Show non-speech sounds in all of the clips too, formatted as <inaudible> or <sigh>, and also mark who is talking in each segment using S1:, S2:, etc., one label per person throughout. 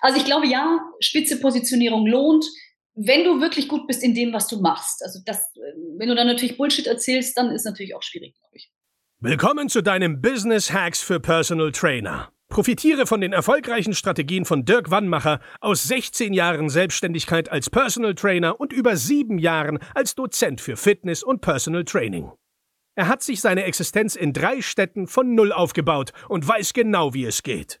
S1: Also ich glaube, ja, spitze Positionierung lohnt, wenn du wirklich gut bist in dem, was du machst. Also das, wenn du dann natürlich Bullshit erzählst, dann ist natürlich auch schwierig, glaube ich.
S2: Willkommen zu deinem Business Hacks für Personal Trainer. Profitiere von den erfolgreichen Strategien von Dirk Wannmacher aus 16 Jahren Selbstständigkeit als Personal Trainer und über sieben Jahren als Dozent für Fitness und Personal Training. Er hat sich seine Existenz in drei Städten von Null aufgebaut und weiß genau, wie es geht.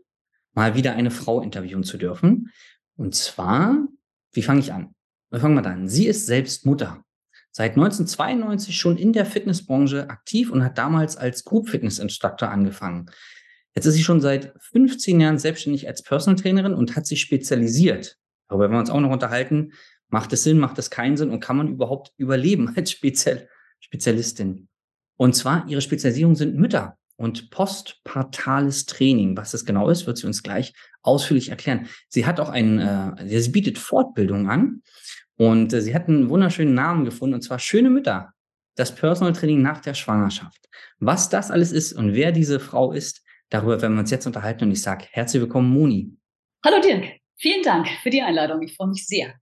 S3: mal wieder eine Frau interviewen zu dürfen. Und zwar, wie fange ich an? Wir fangen mal an. Sie ist selbst Mutter. Seit 1992 schon in der Fitnessbranche aktiv und hat damals als Group Fitness Instructor angefangen. Jetzt ist sie schon seit 15 Jahren selbstständig als Personal Trainerin und hat sich spezialisiert. Darüber werden wir uns auch noch unterhalten. Macht es Sinn, macht es keinen Sinn und kann man überhaupt überleben <laughs> als Spezial Spezialistin? Und zwar, ihre Spezialisierung sind Mütter und postpartales Training. Was das genau ist, wird sie uns gleich ausführlich erklären. Sie hat auch einen, äh, sie bietet Fortbildung an und äh, sie hat einen wunderschönen Namen gefunden und zwar Schöne Mütter. Das Personal Training nach der Schwangerschaft. Was das alles ist und wer diese Frau ist, darüber werden wir uns jetzt unterhalten und ich sage herzlich willkommen, Moni.
S1: Hallo Dirk, vielen Dank für die Einladung. Ich freue mich sehr.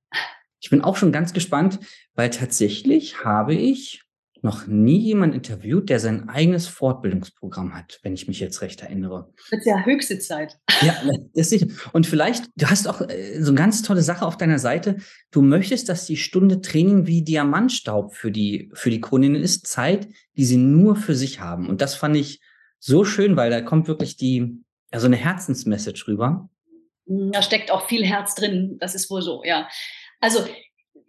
S3: Ich bin auch schon ganz gespannt, weil tatsächlich habe ich noch nie jemand interviewt, der sein eigenes Fortbildungsprogramm hat, wenn ich mich jetzt recht erinnere.
S1: Das ist ja höchste Zeit.
S3: Ja, das ist, und vielleicht, du hast auch äh, so eine ganz tolle Sache auf deiner Seite. Du möchtest, dass die Stunde Training wie Diamantstaub für die, für die Kundinnen ist, Zeit, die sie nur für sich haben. Und das fand ich so schön, weil da kommt wirklich die, ja, so eine Herzensmessage rüber.
S1: Da steckt auch viel Herz drin, das ist wohl so, ja. Also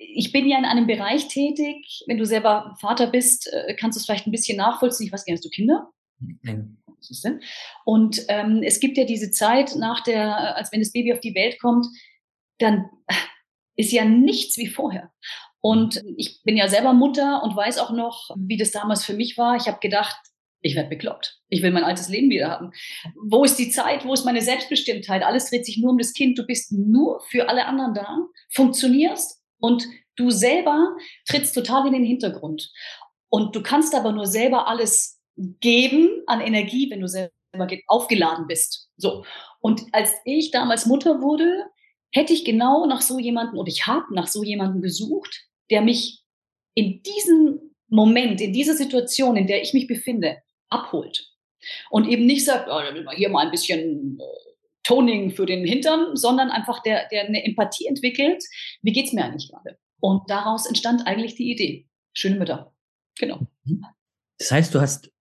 S1: ich bin ja in einem Bereich tätig. Wenn du selber Vater bist, äh, kannst du es vielleicht ein bisschen nachvollziehen. Ich weiß gar nicht, hast du Kinder? Nein. Was ist denn? Und ähm, es gibt ja diese Zeit nach der, als wenn das Baby auf die Welt kommt, dann ist ja nichts wie vorher. Und ich bin ja selber Mutter und weiß auch noch, wie das damals für mich war. Ich habe gedacht, ich werde bekloppt. Ich will mein altes Leben wieder haben. Wo ist die Zeit? Wo ist meine Selbstbestimmtheit? Alles dreht sich nur um das Kind. Du bist nur für alle anderen da, funktionierst und du selber trittst total in den Hintergrund. Und du kannst aber nur selber alles geben an Energie, wenn du selber aufgeladen bist. So. Und als ich damals Mutter wurde, hätte ich genau nach so jemanden oder ich habe nach so jemanden gesucht, der mich in diesem Moment, in dieser Situation, in der ich mich befinde, abholt. Und eben nicht sagt, oh, hier mal ein bisschen äh, Toning für den Hintern, sondern einfach der, der eine Empathie entwickelt. Wie geht's mir eigentlich gerade? Und daraus entstand eigentlich die Idee. Schöne Mütter. Genau.
S3: Mhm. Das heißt, du hast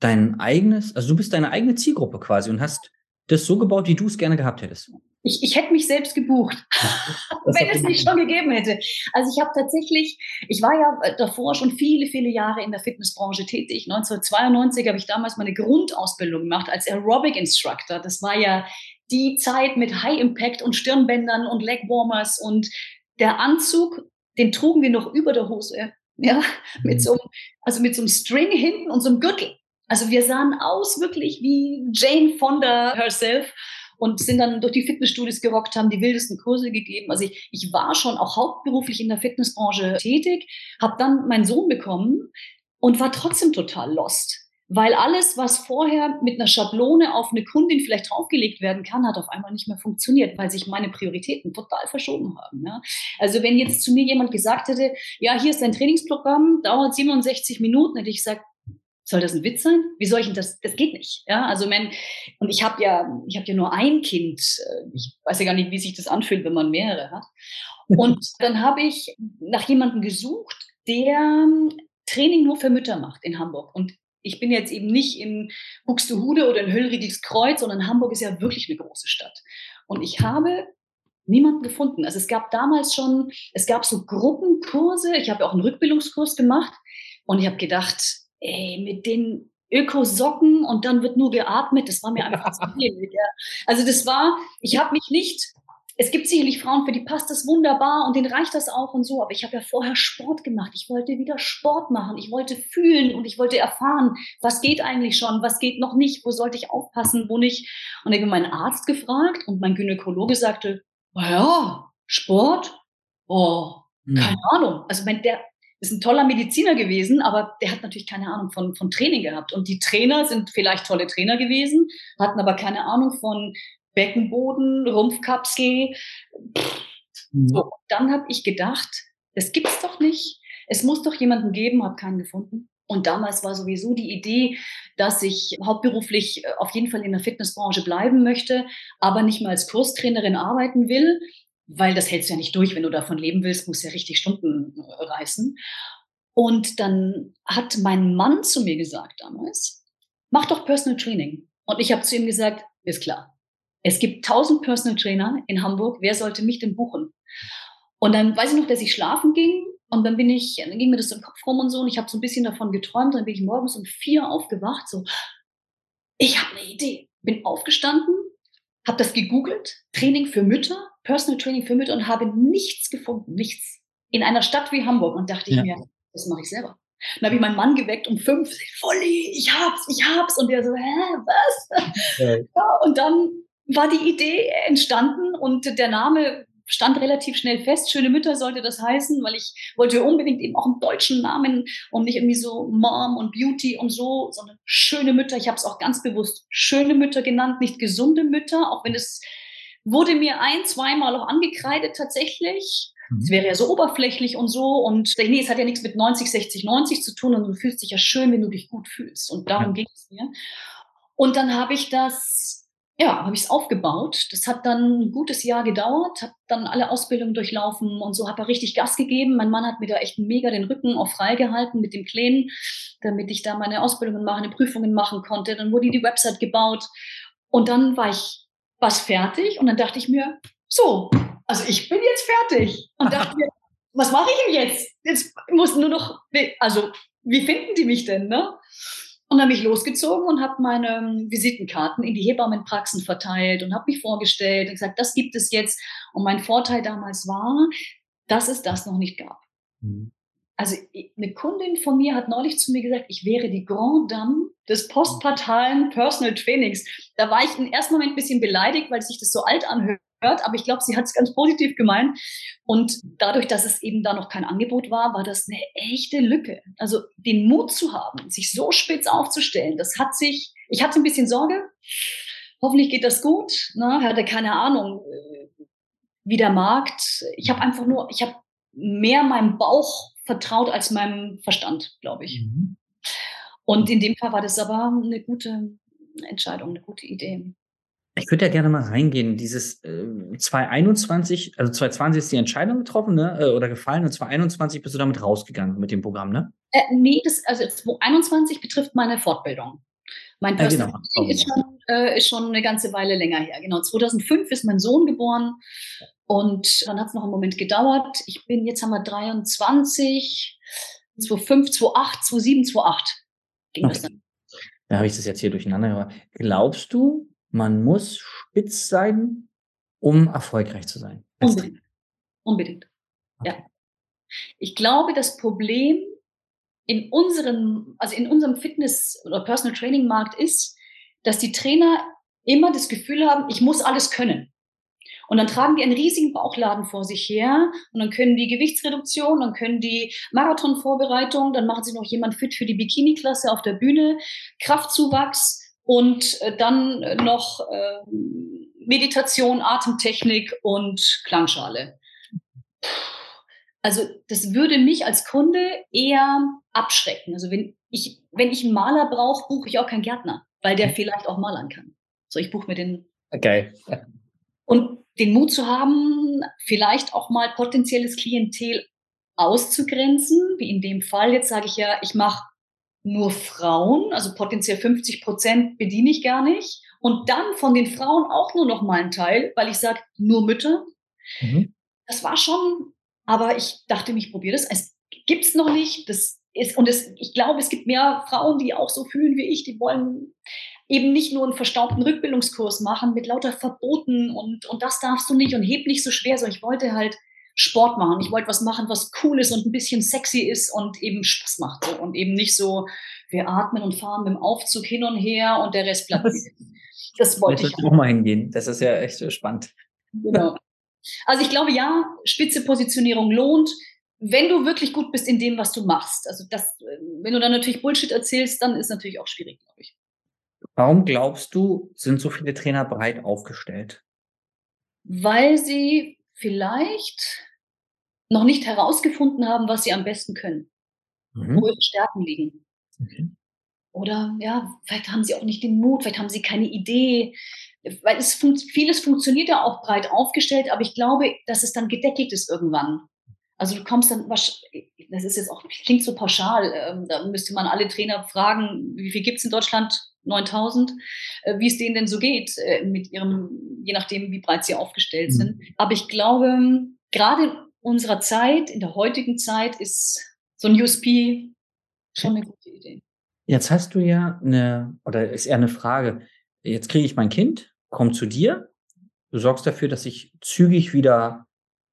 S3: dein eigenes, also du bist deine eigene Zielgruppe quasi und hast das so gebaut, wie du es gerne gehabt hättest.
S1: Ich, ich hätte mich selbst gebucht, <laughs> <laughs> wenn es nicht schon gegeben hätte. Also ich habe tatsächlich, ich war ja davor schon viele, viele Jahre in der Fitnessbranche tätig. 1992 habe ich damals meine Grundausbildung gemacht als Aerobic Instructor. Das war ja die Zeit mit High Impact und Stirnbändern und Leg Warmers und der Anzug, den trugen wir noch über der Hose. Ja, <laughs> mit so, also mit so einem String hinten und so einem Gürtel. Also wir sahen aus wirklich wie Jane Fonda herself und sind dann durch die Fitnessstudios gerockt, haben die wildesten Kurse gegeben. Also ich, ich war schon auch hauptberuflich in der Fitnessbranche tätig, habe dann meinen Sohn bekommen und war trotzdem total lost. Weil alles, was vorher mit einer Schablone auf eine Kundin vielleicht draufgelegt werden kann, hat auf einmal nicht mehr funktioniert, weil sich meine Prioritäten total verschoben haben. Ja. Also wenn jetzt zu mir jemand gesagt hätte, ja, hier ist dein Trainingsprogramm, dauert 67 Minuten, hätte ich gesagt, soll das ein Witz sein? Wie soll ich denn das? Das geht nicht. Ja, also mein, und ich habe ja, ich habe ja nur ein Kind. Ich weiß ja gar nicht, wie sich das anfühlt, wenn man mehrere hat. Und <laughs> dann habe ich nach jemandem gesucht, der Training nur für Mütter macht in Hamburg. Und ich bin jetzt eben nicht in Buxtehude oder in Höllriedingskreuz, sondern Hamburg ist ja wirklich eine große Stadt. Und ich habe niemanden gefunden. Also es gab damals schon, es gab so Gruppenkurse. Ich habe auch einen Rückbildungskurs gemacht und ich habe gedacht, ey, mit den Ökosocken und dann wird nur geatmet. Das war mir einfach zu viel. <laughs> Also das war, ich habe mich nicht es gibt sicherlich Frauen, für die passt das wunderbar und denen reicht das auch und so. Aber ich habe ja vorher Sport gemacht. Ich wollte wieder Sport machen. Ich wollte fühlen und ich wollte erfahren, was geht eigentlich schon, was geht noch nicht, wo sollte ich aufpassen, wo nicht. Und ich habe meinen Arzt gefragt und mein Gynäkologe sagte, ja, Sport? Oh, hm. keine Ahnung. Also mein, der ist ein toller Mediziner gewesen, aber der hat natürlich keine Ahnung von, von Training gehabt. Und die Trainer sind vielleicht tolle Trainer gewesen, hatten aber keine Ahnung von Beckenboden, Rumpfkapsel. Mhm. So, dann habe ich gedacht, das gibt's doch nicht. Es muss doch jemanden geben, habe keinen gefunden. Und damals war sowieso die Idee, dass ich hauptberuflich äh, auf jeden Fall in der Fitnessbranche bleiben möchte, aber nicht mal als Kurstrainerin arbeiten will, weil das hältst du ja nicht durch. Wenn du davon leben willst, musst du ja richtig Stunden reißen. Und dann hat mein Mann zu mir gesagt damals, mach doch Personal Training. Und ich habe zu ihm gesagt, ist klar, es gibt tausend Personal Trainer in Hamburg. Wer sollte mich denn buchen? Und dann weiß ich noch, dass ich schlafen ging und dann bin ich, dann ging mir das im Kopf rum und so und ich habe so ein bisschen davon geträumt. Dann bin ich morgens um vier aufgewacht, so, ich habe eine Idee. Bin aufgestanden, habe das gegoogelt, Training für Mütter, Personal Training für Mütter und habe nichts gefunden, nichts. In einer Stadt wie Hamburg und dachte ja. ich mir, das mache ich selber. Dann habe ich meinen Mann geweckt um fünf, Volli, ich hab's, ich hab's. Und der so, hä, was? Ja. <laughs> ja und dann war die Idee entstanden und der Name stand relativ schnell fest. Schöne Mütter sollte das heißen, weil ich wollte unbedingt eben auch einen deutschen Namen und nicht irgendwie so Mom und Beauty und so, sondern schöne Mütter. Ich habe es auch ganz bewusst schöne Mütter genannt, nicht gesunde Mütter, auch wenn es wurde mir ein, zweimal auch angekreidet tatsächlich. Es mhm. wäre ja so oberflächlich und so. Und nee, es hat ja nichts mit 90, 60, 90 zu tun und du fühlst dich ja schön, wenn du dich gut fühlst. Und darum ja. ging es mir. Und dann habe ich das ja, habe ich es aufgebaut. Das hat dann ein gutes Jahr gedauert, habe dann alle Ausbildungen durchlaufen und so habe er richtig Gas gegeben. Mein Mann hat mir da echt mega den Rücken auch freigehalten mit dem Plänen, damit ich da meine Ausbildungen machen, Prüfungen machen konnte. Dann wurde die Website gebaut und dann war ich was fertig und dann dachte ich mir, so, also ich bin jetzt fertig und dachte mir, <laughs> was mache ich denn jetzt? Jetzt muss nur noch, also wie finden die mich denn, ne? Und dann bin ich losgezogen und habe meine ähm, Visitenkarten in die Hebammenpraxen verteilt und habe mich vorgestellt und gesagt, das gibt es jetzt. Und mein Vorteil damals war, dass es das noch nicht gab. Mhm. Also eine Kundin von mir hat neulich zu mir gesagt, ich wäre die Grand Dame des postpartalen Personal Trainings. Da war ich im ersten Moment ein bisschen beleidigt, weil sich das so alt anhört aber ich glaube, sie hat es ganz positiv gemeint. Und dadurch, dass es eben da noch kein Angebot war, war das eine echte Lücke. Also den Mut zu haben, sich so spitz aufzustellen, das hat sich, ich hatte ein bisschen Sorge. Hoffentlich geht das gut. Ne? Hatte keine Ahnung, äh, wie der Markt. Ich habe einfach nur, ich habe mehr meinem Bauch vertraut als meinem Verstand, glaube ich. Mhm. Und in dem Fall war das aber eine gute Entscheidung, eine gute Idee.
S3: Ich würde ja gerne mal reingehen. Dieses äh, 2021, also 2020 ist die Entscheidung getroffen, ne? Äh, oder gefallen und 2021 bist du damit rausgegangen mit dem Programm, ne?
S1: Äh, nee, das, also 2021 betrifft meine Fortbildung. Mein Personal ja, genau. ist, schon, äh, ist schon eine ganze Weile länger her. Genau, 2005 ist mein Sohn geboren und dann hat es noch einen Moment gedauert. Ich bin, jetzt haben wir 23, 2005, 2008, 2007, 2008 ging okay. das dann.
S3: Da habe ich das jetzt hier durcheinander gemacht. Glaubst du, man muss spitz sein, um erfolgreich zu sein.
S1: Unbedingt. Unbedingt. Okay. Ja. Ich glaube, das Problem in unserem, also in unserem Fitness- oder Personal Training Markt ist, dass die Trainer immer das Gefühl haben, ich muss alles können. Und dann tragen die einen riesigen Bauchladen vor sich her und dann können die Gewichtsreduktion, dann können die Marathonvorbereitung, dann machen sie noch jemand fit für die Bikini-Klasse auf der Bühne, Kraftzuwachs, und äh, dann äh, noch äh, Meditation, Atemtechnik und Klangschale. Also das würde mich als Kunde eher abschrecken. Also wenn ich, wenn ich einen Maler brauche, buche ich auch keinen Gärtner, weil der vielleicht auch malern kann. So, ich buche mir den.
S3: Okay.
S1: Und den Mut zu haben, vielleicht auch mal potenzielles Klientel auszugrenzen, wie in dem Fall. Jetzt sage ich ja, ich mache nur Frauen, also potenziell 50 Prozent bediene ich gar nicht. Und dann von den Frauen auch nur noch mal ein Teil, weil ich sage, nur Mütter. Mhm. Das war schon, aber ich dachte ich probiere das. Es gibt es noch nicht. Das ist, und es, ich glaube, es gibt mehr Frauen, die auch so fühlen wie ich, die wollen. eben nicht nur einen verstaubten Rückbildungskurs machen mit lauter Verboten und, und das darfst du nicht und heb nicht so schwer, sondern ich wollte halt Sport machen. Ich wollte was machen, was cool ist und ein bisschen sexy ist und eben Spaß macht. So. Und eben nicht so, wir atmen und fahren mit dem Aufzug hin und her und der Rest bleibt. Das,
S3: das wollte ich. auch mal hingehen. Das ist ja echt spannend.
S1: Genau. Also ich glaube, ja, spitze Positionierung lohnt, wenn du wirklich gut bist in dem, was du machst. Also das, wenn du dann natürlich Bullshit erzählst, dann ist natürlich auch schwierig, glaube ich.
S3: Warum glaubst du, sind so viele Trainer breit aufgestellt?
S1: Weil sie vielleicht noch nicht herausgefunden haben, was sie am besten können, mhm. wo ihre Stärken liegen. Okay. Oder ja, vielleicht haben sie auch nicht den Mut, vielleicht haben sie keine Idee, weil es fun vieles funktioniert ja auch breit aufgestellt, aber ich glaube, dass es dann gedeckelt ist irgendwann. Also du kommst dann, das ist jetzt auch, klingt so pauschal, ähm, da müsste man alle Trainer fragen, wie viel gibt es in Deutschland? 9000, äh, wie es denen denn so geht, äh, mit ihrem, je nachdem, wie breit sie aufgestellt mhm. sind. Aber ich glaube, gerade in unserer Zeit, in der heutigen Zeit, ist so ein USP schon eine gute Idee.
S3: Jetzt hast du ja eine, oder ist eher eine Frage, jetzt kriege ich mein Kind, komme zu dir, du sorgst dafür, dass ich zügig wieder,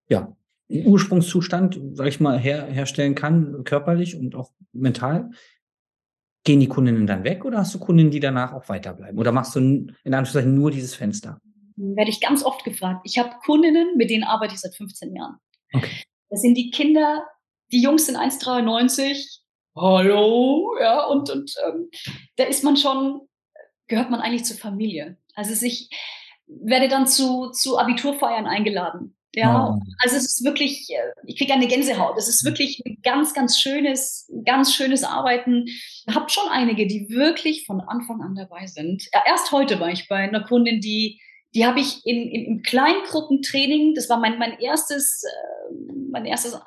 S3: ja, Ursprungszustand, sag ich mal, her, herstellen kann, körperlich und auch mental. Gehen die Kundinnen dann weg oder hast du Kundinnen, die danach auch weiterbleiben? Oder machst du in Anführungszeichen nur dieses Fenster?
S1: Werde ich ganz oft gefragt. Ich habe Kundinnen, mit denen arbeite ich seit 15 Jahren. Okay. Das sind die Kinder, die Jungs sind 1,93. Hallo, ja, und, und ähm, da ist man schon, gehört man eigentlich zur Familie. Also ich werde dann zu, zu Abiturfeiern eingeladen. Ja, oh. also es ist wirklich, äh, ich kriege eine Gänsehaut. Es ist wirklich ein ganz, ganz schönes, ganz schönes Arbeiten. Ich habe schon einige, die wirklich von Anfang an dabei sind. Erst heute war ich bei einer Kundin, die, die habe ich in, in, im Kleingruppentraining, das war mein, mein erstes, äh, mein erstes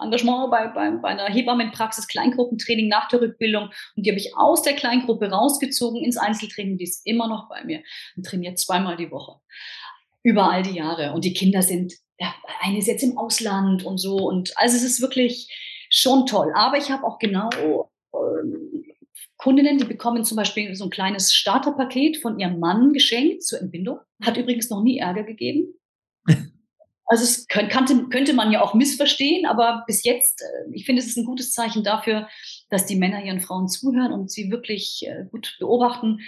S1: Engagement bei, bei, bei einer Hebammenpraxis, Kleingruppentraining nach der Rückbildung. Und die habe ich aus der Kleingruppe rausgezogen ins Einzeltraining. Die ist immer noch bei mir und trainiert zweimal die Woche. Über all die Jahre. Und die Kinder sind ja, eine ist jetzt im Ausland und so. Und also es ist wirklich schon toll. Aber ich habe auch genau äh, Kundinnen, die bekommen zum Beispiel so ein kleines Starterpaket von ihrem Mann geschenkt zur Entbindung. Hat übrigens noch nie Ärger gegeben. <laughs> Also es könnte, könnte man ja auch missverstehen, aber bis jetzt, äh, ich finde, es ist ein gutes Zeichen dafür, dass die Männer ihren Frauen zuhören und sie wirklich äh, gut beobachten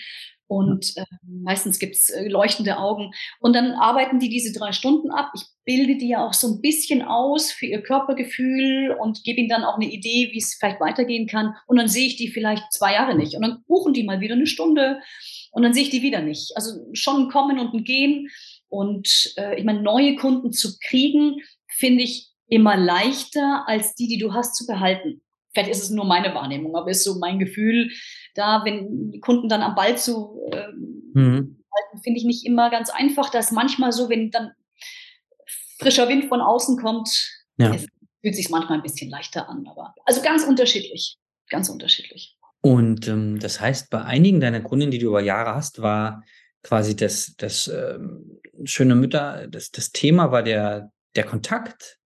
S1: und äh, meistens gibt's äh, leuchtende Augen. Und dann arbeiten die diese drei Stunden ab. Ich bilde die ja auch so ein bisschen aus für ihr Körpergefühl und gebe ihnen dann auch eine Idee, wie es vielleicht weitergehen kann. Und dann sehe ich die vielleicht zwei Jahre nicht. Und dann buchen die mal wieder eine Stunde und dann sehe ich die wieder nicht. Also schon ein Kommen und ein Gehen. Und äh, ich meine, neue Kunden zu kriegen, finde ich immer leichter, als die, die du hast, zu behalten. Vielleicht ist es nur meine Wahrnehmung, aber ist so mein Gefühl, da, wenn die Kunden dann am Ball zu ähm, mhm. halten, finde ich nicht immer ganz einfach. Das manchmal so, wenn dann frischer Wind von außen kommt, ja. es fühlt sich manchmal ein bisschen leichter an. Aber also ganz unterschiedlich, ganz unterschiedlich.
S3: Und ähm, das heißt, bei einigen deiner Kunden, die du über Jahre hast, war quasi das, das ähm, schöne Mütter, das, das Thema war der, der Kontakt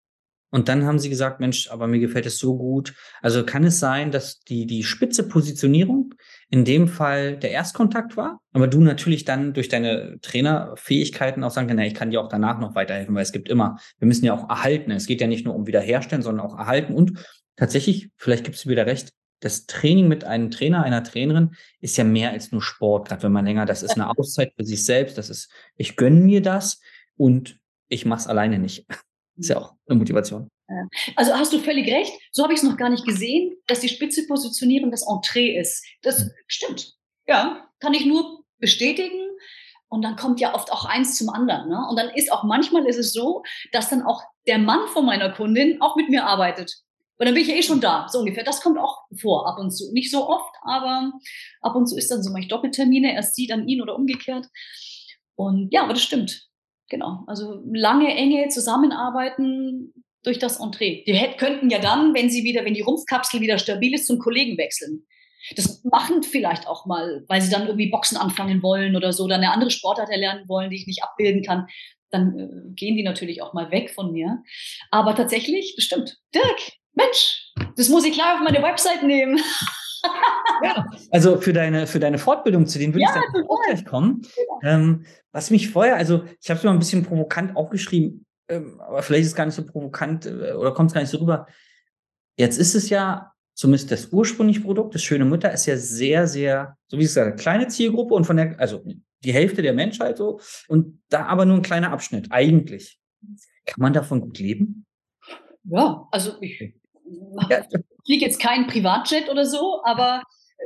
S3: und dann haben sie gesagt, Mensch, aber mir gefällt es so gut. Also kann es sein, dass die, die spitze Positionierung in dem Fall der Erstkontakt war, aber du natürlich dann durch deine Trainerfähigkeiten auch sagen kannst, ich kann dir auch danach noch weiterhelfen, weil es gibt immer, wir müssen ja auch erhalten. Es geht ja nicht nur um wiederherstellen, sondern auch erhalten. Und tatsächlich, vielleicht gibst du wieder recht, das Training mit einem Trainer, einer Trainerin ist ja mehr als nur Sport, gerade wenn man länger, das ist eine Auszeit für sich selbst, das ist, ich gönne mir das und ich mache es alleine nicht. <laughs> Ist ja auch eine Motivation.
S1: Also hast du völlig recht. So habe ich es noch gar nicht gesehen, dass die spitze Positionierung das Entree ist. Das hm. stimmt. Ja, kann ich nur bestätigen. Und dann kommt ja oft auch eins zum anderen. Ne? Und dann ist auch manchmal ist es so, dass dann auch der Mann von meiner Kundin auch mit mir arbeitet. Und dann bin ich ja eh schon da, so ungefähr. Das kommt auch vor, ab und zu. Nicht so oft, aber ab und zu ist dann so, mache Doppeltermine, erst sie, dann ihn oder umgekehrt. Und ja, aber das stimmt. Genau. Also lange, enge Zusammenarbeiten durch das Entree. Die hätten, könnten ja dann, wenn sie wieder, wenn die Rumpfkapsel wieder stabil ist, zum Kollegen wechseln. Das machen vielleicht auch mal, weil sie dann irgendwie Boxen anfangen wollen oder so, oder eine andere Sportart erlernen wollen, die ich nicht abbilden kann. Dann äh, gehen die natürlich auch mal weg von mir. Aber tatsächlich, bestimmt. Dirk, Mensch, das muss ich klar auf meine Website nehmen.
S3: ja, also für deine, für deine Fortbildung, zu denen würde ja, ich dann auch gleich kommen. Ähm, was mich vorher, also ich habe es mal ein bisschen provokant aufgeschrieben, ähm, aber vielleicht ist es gar nicht so provokant äh, oder kommt es gar nicht so rüber. Jetzt ist es ja, zumindest das ursprüngliche Produkt, das Schöne Mutter, ist ja sehr, sehr, so wie es gesagt, kleine Zielgruppe und von der, also die Hälfte der Menschheit so und da aber nur ein kleiner Abschnitt, eigentlich. Kann man davon gut leben?
S1: Ja, also ich ja. <laughs> fliege jetzt kein Privatjet oder so, aber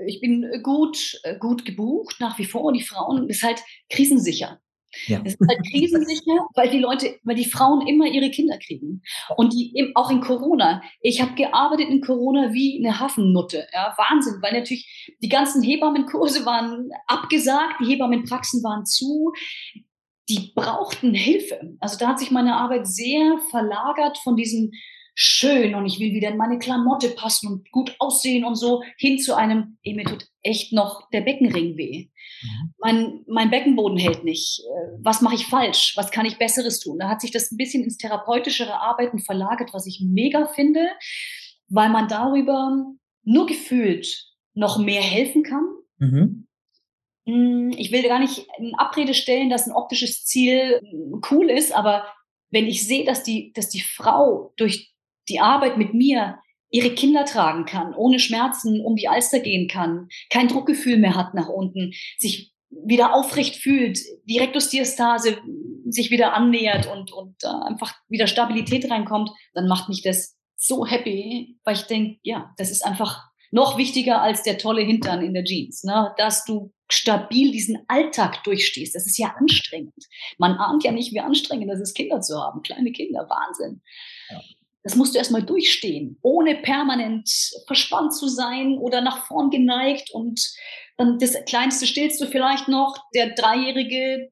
S1: ich bin gut, gut gebucht nach wie vor und die Frauen ist halt krisensicher. Ja. Es ist halt krisensicher, weil die Leute, weil die Frauen immer ihre Kinder kriegen. Und die auch in Corona. Ich habe gearbeitet in Corona wie eine Hafennutte. Ja, Wahnsinn, weil natürlich die ganzen Hebammenkurse waren abgesagt, die Hebammenpraxen waren zu. Die brauchten Hilfe. Also da hat sich meine Arbeit sehr verlagert von diesem schön und ich will wieder in meine Klamotte passen und gut aussehen und so hin zu einem, ey, mir tut echt noch der Beckenring weh. Mhm. Mein, mein Beckenboden hält nicht. Äh, was mache ich falsch? Was kann ich Besseres tun? Da hat sich das ein bisschen ins therapeutischere Arbeiten verlagert, was ich mega finde, weil man darüber nur gefühlt noch mehr helfen kann. Mhm. Hm, ich will gar nicht in Abrede stellen, dass ein optisches Ziel hm, cool ist, aber wenn ich sehe, dass die, dass die Frau durch die Arbeit mit mir ihre Kinder tragen kann, ohne Schmerzen um die Alster gehen kann, kein Druckgefühl mehr hat nach unten, sich wieder aufrecht fühlt, die Rektusdiastase sich wieder annähert und, und äh, einfach wieder Stabilität reinkommt, dann macht mich das so happy, weil ich denke, ja, das ist einfach noch wichtiger als der tolle Hintern in der Jeans, ne? dass du stabil diesen Alltag durchstehst. Das ist ja anstrengend. Man ahnt ja nicht, wie anstrengend das ist, Kinder zu haben. Kleine Kinder, Wahnsinn. Ja. Das musst du erstmal durchstehen, ohne permanent verspannt zu sein oder nach vorn geneigt. Und dann das Kleinste stillst du vielleicht noch. Der Dreijährige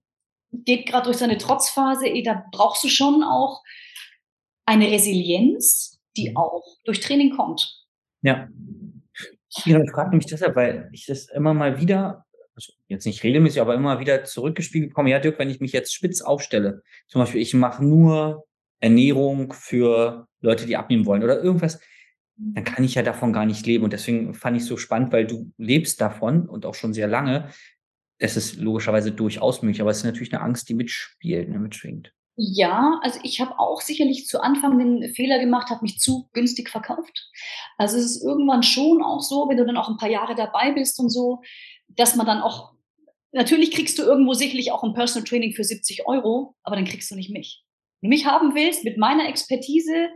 S1: geht gerade durch seine Trotzphase. Da brauchst du schon auch eine Resilienz, die auch durch Training kommt.
S3: Ja. Ja, ich frage mich deshalb, weil ich das immer mal wieder, also jetzt nicht regelmäßig, aber immer wieder zurückgespiegelt bekomme. Ja, Dirk, wenn ich mich jetzt spitz aufstelle, zum Beispiel, ich mache nur Ernährung für Leute, die abnehmen wollen oder irgendwas, dann kann ich ja davon gar nicht leben. Und deswegen fand ich es so spannend, weil du lebst davon und auch schon sehr lange. Es ist logischerweise durchaus möglich, aber es ist natürlich eine Angst, die mitspielt, ne, mitschwingt.
S1: Ja, also ich habe auch sicherlich zu Anfang den Fehler gemacht, habe mich zu günstig verkauft. Also es ist irgendwann schon auch so, wenn du dann auch ein paar Jahre dabei bist und so, dass man dann auch, natürlich kriegst du irgendwo sicherlich auch ein Personal Training für 70 Euro, aber dann kriegst du nicht mich mich haben willst mit meiner Expertise,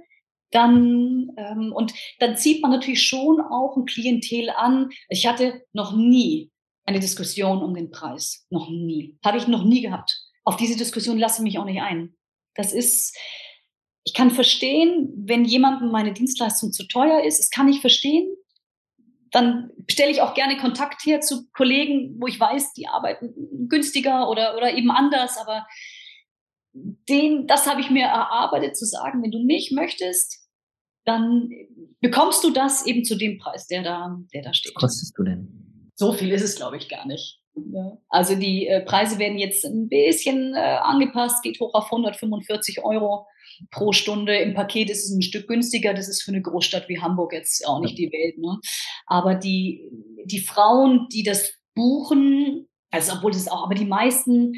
S1: dann ähm, und dann zieht man natürlich schon auch ein Klientel an. Ich hatte noch nie eine Diskussion um den Preis, noch nie, habe ich noch nie gehabt. Auf diese Diskussion lasse ich mich auch nicht ein. Das ist, ich kann verstehen, wenn jemandem meine Dienstleistung zu teuer ist, das kann ich verstehen. Dann stelle ich auch gerne Kontakt her zu Kollegen, wo ich weiß, die arbeiten günstiger oder, oder eben anders, aber den, das habe ich mir erarbeitet, zu sagen, wenn du mich möchtest, dann bekommst du das eben zu dem Preis, der da, der da steht.
S3: Was kostest du denn?
S1: So viel ist es, glaube ich, gar nicht. Ja. Also die äh, Preise werden jetzt ein bisschen äh, angepasst, geht hoch auf 145 Euro pro Stunde. Im Paket ist es ein Stück günstiger. Das ist für eine Großstadt wie Hamburg jetzt auch nicht die Welt. Ne? Aber die, die Frauen, die das buchen, also obwohl das auch, aber die meisten,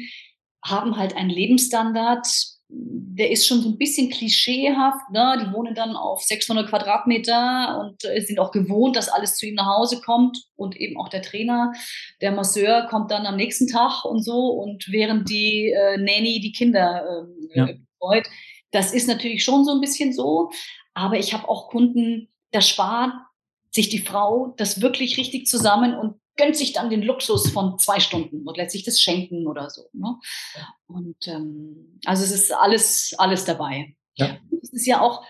S1: haben halt einen Lebensstandard, der ist schon so ein bisschen klischeehaft. Ne? Die wohnen dann auf 600 Quadratmeter und äh, sind auch gewohnt, dass alles zu ihnen nach Hause kommt. Und eben auch der Trainer, der Masseur kommt dann am nächsten Tag und so. Und während die äh, Nanny die Kinder äh, ja. betreut. Das ist natürlich schon so ein bisschen so. Aber ich habe auch Kunden, da spart sich die Frau das wirklich richtig zusammen und gönnt sich dann den Luxus von zwei Stunden und lässt sich das schenken oder so. Ne? Und ähm, also es ist alles, alles dabei. Ja. Es ist ja auch,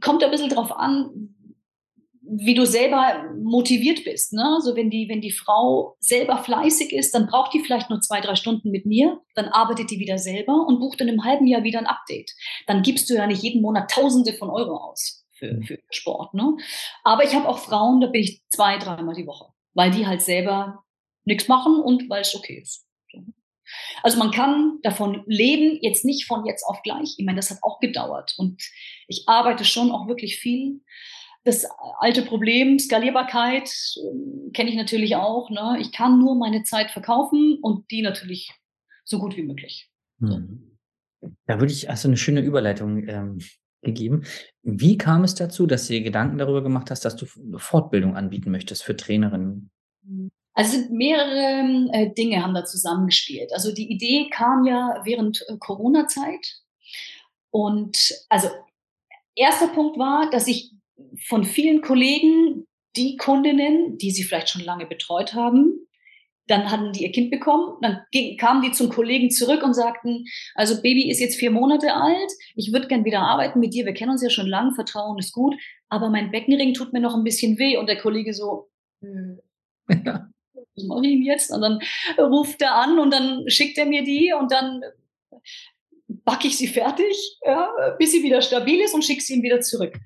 S1: kommt ein bisschen drauf an, wie du selber motiviert bist. Ne? Also wenn die, wenn die Frau selber fleißig ist, dann braucht die vielleicht nur zwei, drei Stunden mit mir, dann arbeitet die wieder selber und bucht in einem halben Jahr wieder ein Update. Dann gibst du ja nicht jeden Monat Tausende von Euro aus für, mhm. für Sport. Ne? Aber ich habe auch Frauen, da bin ich zwei, dreimal die Woche weil die halt selber nichts machen und weil es okay ist. Also man kann davon leben, jetzt nicht von jetzt auf gleich. Ich meine, das hat auch gedauert und ich arbeite schon auch wirklich viel. das alte Problem, Skalierbarkeit, äh, kenne ich natürlich auch. Ne? Ich kann nur meine Zeit verkaufen und die natürlich so gut wie möglich.
S3: Hm. Da würde ich also eine schöne Überleitung ähm, gegeben. Wie kam es dazu, dass du dir Gedanken darüber gemacht hast, dass du Fortbildung anbieten möchtest für Trainerinnen?
S1: Also mehrere äh, Dinge haben da zusammengespielt. Also die Idee kam ja während äh, Corona-Zeit. Und also erster Punkt war, dass ich von vielen Kollegen die Kundinnen, die sie vielleicht schon lange betreut haben, dann hatten die ihr Kind bekommen, dann kamen die zum Kollegen zurück und sagten, also Baby ist jetzt vier Monate alt, ich würde gern wieder arbeiten mit dir, wir kennen uns ja schon lange, Vertrauen ist gut, aber mein Beckenring tut mir noch ein bisschen weh. Und der Kollege so, hm, ja. was mache ich ihn jetzt? Und dann ruft er an und dann schickt er mir die und dann backe ich sie fertig, ja, bis sie wieder stabil ist und schicke sie ihm wieder zurück.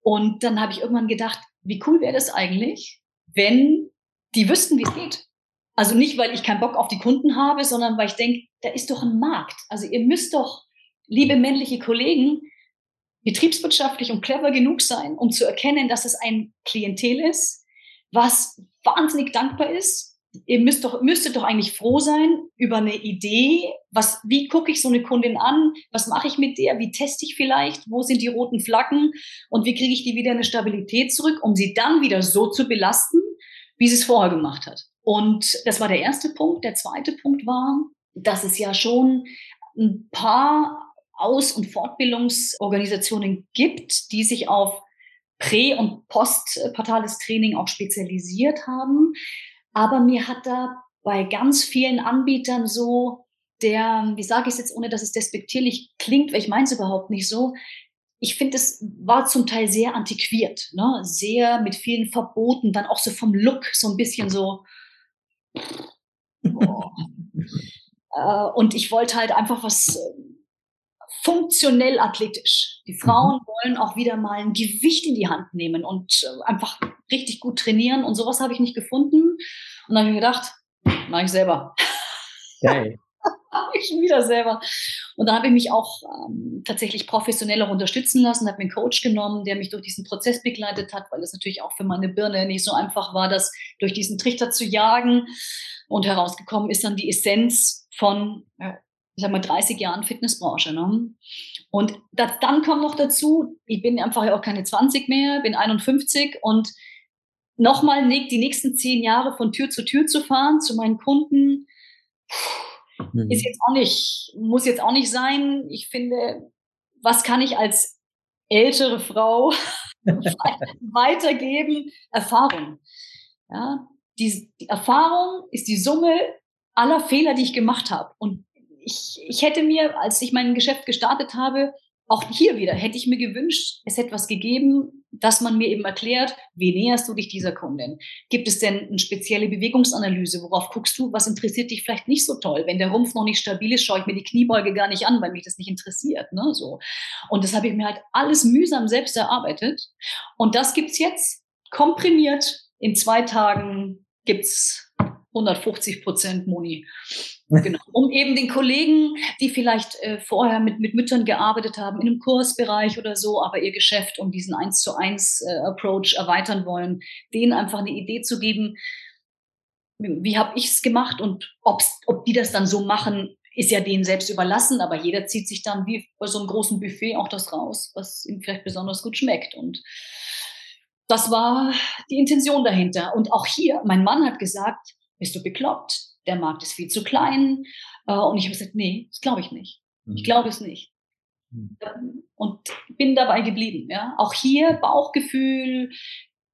S1: Und dann habe ich irgendwann gedacht, wie cool wäre das eigentlich, wenn die wüssten, wie es geht. Also nicht, weil ich keinen Bock auf die Kunden habe, sondern weil ich denke, da ist doch ein Markt. Also ihr müsst doch, liebe männliche Kollegen, betriebswirtschaftlich und clever genug sein, um zu erkennen, dass es ein Klientel ist, was wahnsinnig dankbar ist. Ihr müsst doch, müsstet doch eigentlich froh sein über eine Idee. Was, wie gucke ich so eine Kundin an? Was mache ich mit der? Wie teste ich vielleicht? Wo sind die roten Flaggen? Und wie kriege ich die wieder eine Stabilität zurück, um sie dann wieder so zu belasten, wie sie es vorher gemacht hat? Und das war der erste Punkt. Der zweite Punkt war, dass es ja schon ein paar Aus- und Fortbildungsorganisationen gibt, die sich auf prä- und postpartales Training auch spezialisiert haben. Aber mir hat da bei ganz vielen Anbietern so der, wie sage ich es jetzt, ohne dass es despektierlich klingt, weil ich meine es überhaupt nicht so, ich finde, es war zum Teil sehr antiquiert, ne? sehr mit vielen Verboten, dann auch so vom Look so ein bisschen so, <laughs> äh, und ich wollte halt einfach was äh, funktionell athletisch. Die Frauen mhm. wollen auch wieder mal ein Gewicht in die Hand nehmen und äh, einfach richtig gut trainieren. Und sowas habe ich nicht gefunden. Und dann habe ich mir gedacht, mache ich selber. Geil. <laughs> ich wieder selber. Und da habe ich mich auch ähm, tatsächlich professionell auch unterstützen lassen, habe mir einen Coach genommen, der mich durch diesen Prozess begleitet hat, weil es natürlich auch für meine Birne nicht so einfach war, das durch diesen Trichter zu jagen. Und herausgekommen ist dann die Essenz von, ich sag mal, 30 Jahren Fitnessbranche. Ne? Und das, dann kommt noch dazu, ich bin einfach ja auch keine 20 mehr, bin 51 und nochmal die nächsten zehn Jahre von Tür zu Tür zu fahren, zu meinen Kunden, Mhm. Ist jetzt auch nicht, muss jetzt auch nicht sein. Ich finde, was kann ich als ältere Frau <laughs> weitergeben? Erfahrung. Ja, die, die, Erfahrung ist die Summe aller Fehler, die ich gemacht habe. Und ich, ich hätte mir, als ich mein Geschäft gestartet habe, auch hier wieder hätte ich mir gewünscht, es hätte was gegeben, dass man mir eben erklärt, wie näherst du dich dieser Kundin? Gibt es denn eine spezielle Bewegungsanalyse? Worauf guckst du? Was interessiert dich vielleicht nicht so toll? Wenn der Rumpf noch nicht stabil ist, schaue ich mir die Kniebeuge gar nicht an, weil mich das nicht interessiert. Ne? So. Und das habe ich mir halt alles mühsam selbst erarbeitet. Und das gibt's jetzt komprimiert. In zwei Tagen gibt's 150 Prozent Moni. Genau. Um eben den Kollegen, die vielleicht äh, vorher mit, mit Müttern gearbeitet haben, in einem Kursbereich oder so, aber ihr Geschäft um diesen 1 zu 1 äh, Approach erweitern wollen, denen einfach eine Idee zu geben, wie habe ich es gemacht und ob's, ob die das dann so machen, ist ja denen selbst überlassen, aber jeder zieht sich dann wie bei so einem großen Buffet auch das raus, was ihm vielleicht besonders gut schmeckt. Und das war die Intention dahinter. Und auch hier, mein Mann hat gesagt, bist du bekloppt? Der Markt ist viel zu klein. Äh, und ich habe gesagt, nee, das glaube ich nicht. Ich mhm. glaube es nicht. Mhm. Und bin dabei geblieben. Ja? Auch hier Bauchgefühl.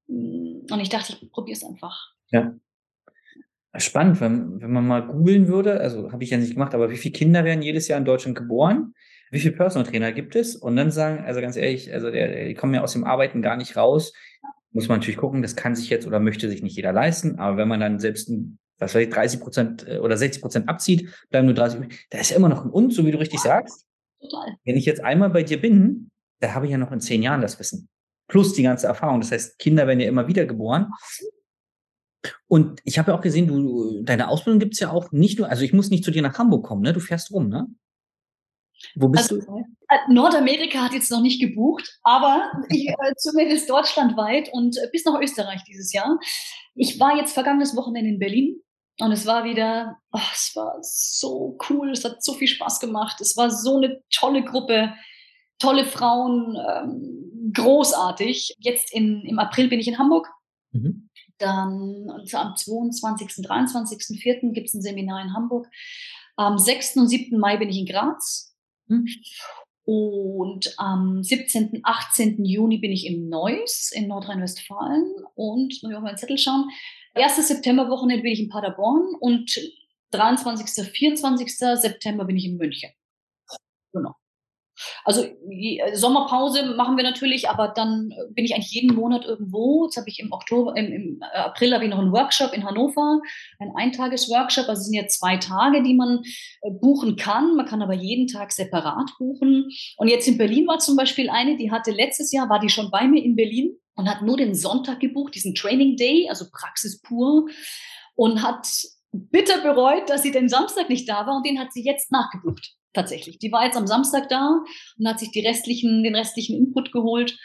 S1: Mm, und ich dachte, ich probiere es einfach.
S3: Ja. Spannend, wenn, wenn man mal googeln würde, also habe ich ja nicht gemacht, aber wie viele Kinder werden jedes Jahr in Deutschland geboren? Wie viele Personal Trainer gibt es? Und dann sagen, also ganz ehrlich, also der, die kommen ja aus dem Arbeiten gar nicht raus. Muss man natürlich gucken, das kann sich jetzt oder möchte sich nicht jeder leisten. Aber wenn man dann selbst ein was ich, 30 Prozent äh, oder 60 Prozent abzieht, bleiben nur 30. Da ist ja immer noch ein Und, so wie du richtig sagst. Total. Wenn ich jetzt einmal bei dir bin, da habe ich ja noch in zehn Jahren das Wissen. Plus die ganze Erfahrung. Das heißt, Kinder werden ja immer wieder geboren. Und ich habe ja auch gesehen, du, deine Ausbildung gibt es ja auch nicht nur, also ich muss nicht zu dir nach Hamburg kommen, ne? Du fährst rum, ne? Wo bist also, du?
S1: Äh, Nordamerika hat jetzt noch nicht gebucht, aber ich, äh, <laughs> zumindest deutschlandweit und bis nach Österreich dieses Jahr. Ich war jetzt vergangenes Wochenende in Berlin und es war wieder, oh, es war so cool, es hat so viel Spaß gemacht. Es war so eine tolle Gruppe, tolle Frauen, ähm, großartig. Jetzt in, im April bin ich in Hamburg. Mhm. Dann am 22., 23., 4. gibt es ein Seminar in Hamburg. Am 6. und 7. Mai bin ich in Graz. Mhm. Und am 17., 18. Juni bin ich in Neuss in Nordrhein-Westfalen. Und, muss ich auf meinen Zettel schauen, 1. September-Wochenende bin ich in Paderborn und 23., 24. September bin ich in München. Genau. Also Sommerpause machen wir natürlich, aber dann bin ich eigentlich jeden Monat irgendwo. Jetzt habe ich im Oktober, im, im April habe ich noch einen Workshop in Hannover, ein Eintages-Workshop. Also es sind ja zwei Tage, die man äh, buchen kann. Man kann aber jeden Tag separat buchen. Und jetzt in Berlin war zum Beispiel eine, die hatte letztes Jahr, war die schon bei mir in Berlin und hat nur den Sonntag gebucht, diesen Training Day, also Praxis pur und hat bitter bereut, dass sie den Samstag nicht da war und den hat sie jetzt nachgebucht tatsächlich. Die war jetzt am Samstag da und hat sich die restlichen, den restlichen Input geholt.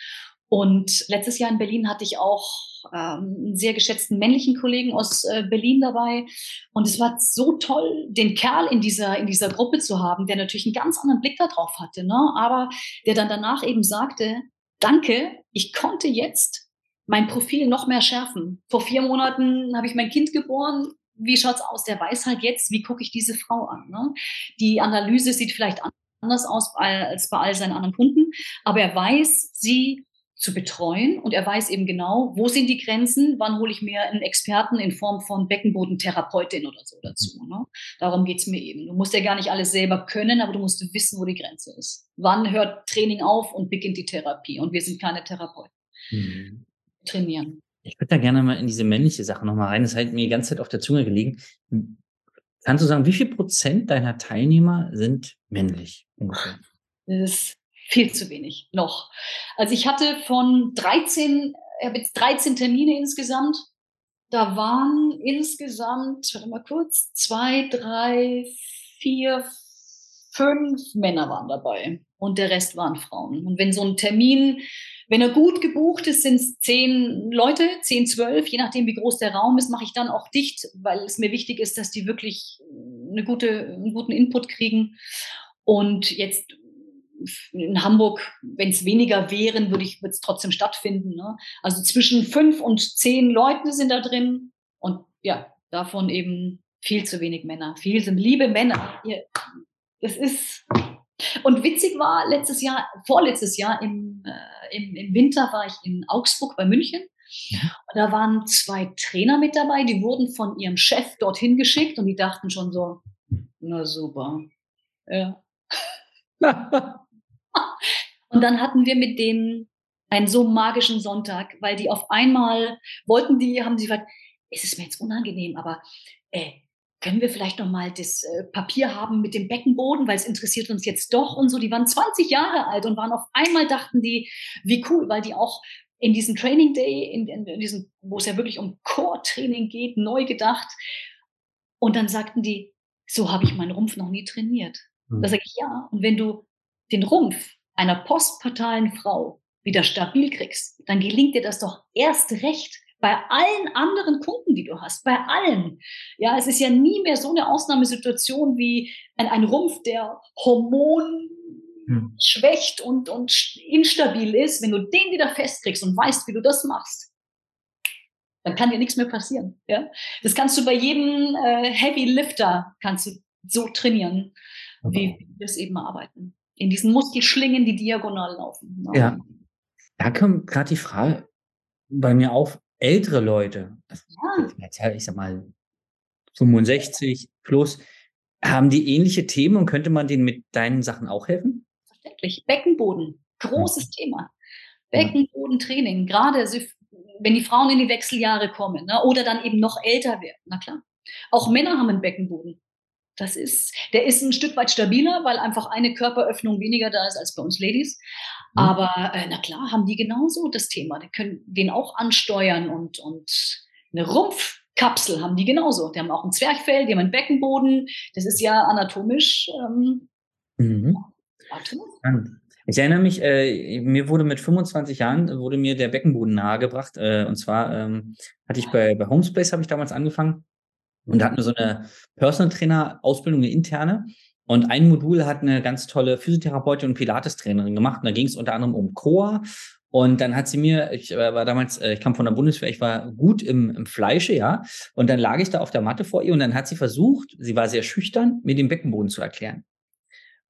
S1: Und letztes Jahr in Berlin hatte ich auch ähm, einen sehr geschätzten männlichen Kollegen aus äh, Berlin dabei. Und es war so toll, den Kerl in dieser, in dieser Gruppe zu haben, der natürlich einen ganz anderen Blick darauf hatte, ne? aber der dann danach eben sagte, danke, ich konnte jetzt mein Profil noch mehr schärfen. Vor vier Monaten habe ich mein Kind geboren wie schaut's aus? Der weiß halt jetzt, wie gucke ich diese Frau an. Ne? Die Analyse sieht vielleicht anders aus als bei all seinen anderen Kunden, aber er weiß, sie zu betreuen und er weiß eben genau, wo sind die Grenzen, wann hole ich mir einen Experten in Form von Beckenbodentherapeutin oder so dazu. Ne? Darum geht's mir eben. Du musst ja gar nicht alles selber können, aber du musst wissen, wo die Grenze ist. Wann hört Training auf und beginnt die Therapie? Und wir sind keine Therapeuten. Mhm. Trainieren.
S3: Ich würde da gerne mal in diese männliche Sache nochmal rein. Das halt mir die ganze Zeit auf der Zunge gelegen. Kannst du sagen, wie viel Prozent deiner Teilnehmer sind männlich ungefähr?
S1: Das ist viel zu wenig noch. Also ich hatte von 13, ich habe jetzt 13 Termine insgesamt. Da waren insgesamt, warte mal kurz, zwei, drei, vier, fünf Männer waren dabei und der Rest waren Frauen. Und wenn so ein Termin wenn er gut gebucht ist, sind es zehn Leute, zehn, zwölf, je nachdem, wie groß der Raum ist, mache ich dann auch dicht, weil es mir wichtig ist, dass die wirklich eine gute, einen guten Input kriegen. Und jetzt in Hamburg, wenn es weniger wären, würde ich es trotzdem stattfinden. Ne? Also zwischen fünf und zehn Leuten sind da drin und ja, davon eben viel zu wenig Männer. Viel sind liebe Männer. Das ist und witzig war letztes Jahr, vorletztes Jahr im, äh, im, im, Winter war ich in Augsburg bei München. Und da waren zwei Trainer mit dabei, die wurden von ihrem Chef dorthin geschickt und die dachten schon so, na super. Ja. <laughs> <laughs> und dann hatten wir mit denen einen so magischen Sonntag, weil die auf einmal wollten die, haben sie gesagt, es ist mir jetzt unangenehm, aber äh, können wir vielleicht noch mal das äh, Papier haben mit dem Beckenboden, weil es interessiert uns jetzt doch und so. Die waren 20 Jahre alt und waren auf einmal dachten die, wie cool, weil die auch in diesem Training Day, in, in, in diesem, wo es ja wirklich um Core-Training geht, neu gedacht. Und dann sagten die, so habe ich meinen Rumpf noch nie trainiert. Mhm. Da sage ich ja. Und wenn du den Rumpf einer postpartalen Frau wieder stabil kriegst, dann gelingt dir das doch erst recht, bei allen anderen Kunden, die du hast, bei allen. Ja, es ist ja nie mehr so eine Ausnahmesituation wie ein, ein Rumpf, der Hormon hm. schwächt und, und instabil ist. Wenn du den wieder festkriegst und weißt, wie du das machst, dann kann dir nichts mehr passieren. Ja? Das kannst du bei jedem äh, Heavy Lifter kannst du so trainieren, wie wir es eben arbeiten. In diesen Muskelschlingen, die diagonal laufen.
S3: Ne? Ja. Da kommt gerade die Frage bei mir auf, ältere Leute, ja. ich sag mal 65 plus, haben die ähnliche Themen und könnte man denen mit deinen Sachen auch helfen?
S1: Verständlich. Beckenboden, großes ja. Thema. Beckenbodentraining, gerade wenn die Frauen in die Wechseljahre kommen ne, oder dann eben noch älter werden. Na klar. Auch Männer haben einen Beckenboden. Das ist, der ist ein Stück weit stabiler, weil einfach eine Körperöffnung weniger da ist als bei uns Ladies. Mhm. Aber äh, na klar, haben die genauso das Thema. Die können den auch ansteuern und, und eine Rumpfkapsel haben die genauso. Die haben auch ein Zwerchfell, die haben einen Beckenboden. Das ist ja anatomisch ähm, mhm.
S3: Ich erinnere mich, äh, mir wurde mit 25 Jahren wurde mir der Beckenboden nahegebracht. Äh, und zwar ähm, hatte ich bei, bei Homespace habe ich damals angefangen und da hatten wir so eine Personal Trainer Ausbildung, eine interne. Und ein Modul hat eine ganz tolle Physiotherapeutin und Pilates-Trainerin gemacht. Und da ging es unter anderem um Core. Und dann hat sie mir, ich äh, war damals, äh, ich kam von der Bundeswehr, ich war gut im, im Fleische, ja. Und dann lag ich da auf der Matte vor ihr und dann hat sie versucht, sie war sehr schüchtern, mir den Beckenboden zu erklären.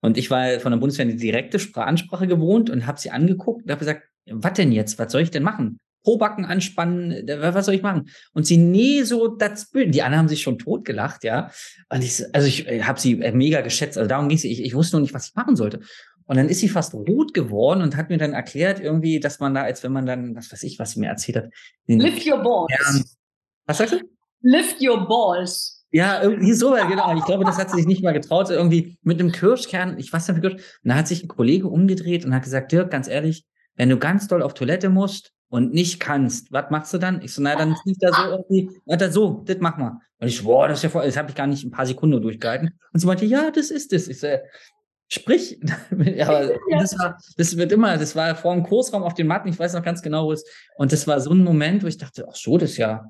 S3: Und ich war von der Bundeswehr eine direkte Ansprache gewohnt und habe sie angeguckt und habe gesagt, was denn jetzt? Was soll ich denn machen? Probacken anspannen, was soll ich machen? Und sie, nee, so das Bild. Die anderen haben sich schon totgelacht, ja. Und ich, also ich äh, habe sie äh, mega geschätzt. Also darum ging es. Ich, ich wusste noch nicht, was ich machen sollte. Und dann ist sie fast rot geworden und hat mir dann erklärt irgendwie, dass man da, als wenn man dann, was weiß ich, was sie mir erzählt hat.
S1: Lift your balls.
S3: Ja, was sagst du?
S1: Lift your balls.
S3: Ja, irgendwie so, genau. Ich glaube, das hat sie sich nicht mal getraut. Irgendwie mit einem Kirschkern, ich weiß nicht, Kirsch. Und da hat sich ein Kollege umgedreht und hat gesagt, Dirk, ganz ehrlich, wenn du ganz doll auf Toilette musst und nicht kannst, was machst du dann? Ich so, na, dann zieh ich da so irgendwie, na, so, das mach mal. Und ich, boah, das ist ja voll, das habe ich gar nicht ein paar Sekunden durchgehalten. Und sie meinte, ja, das ist es. Ich so, sprich. <laughs> <laughs> ja. Das, war, das wird immer, das war vor dem Kursraum auf den Matten, ich weiß noch ganz genau, wo es, und das war so ein Moment, wo ich dachte, ach so, das ist ja,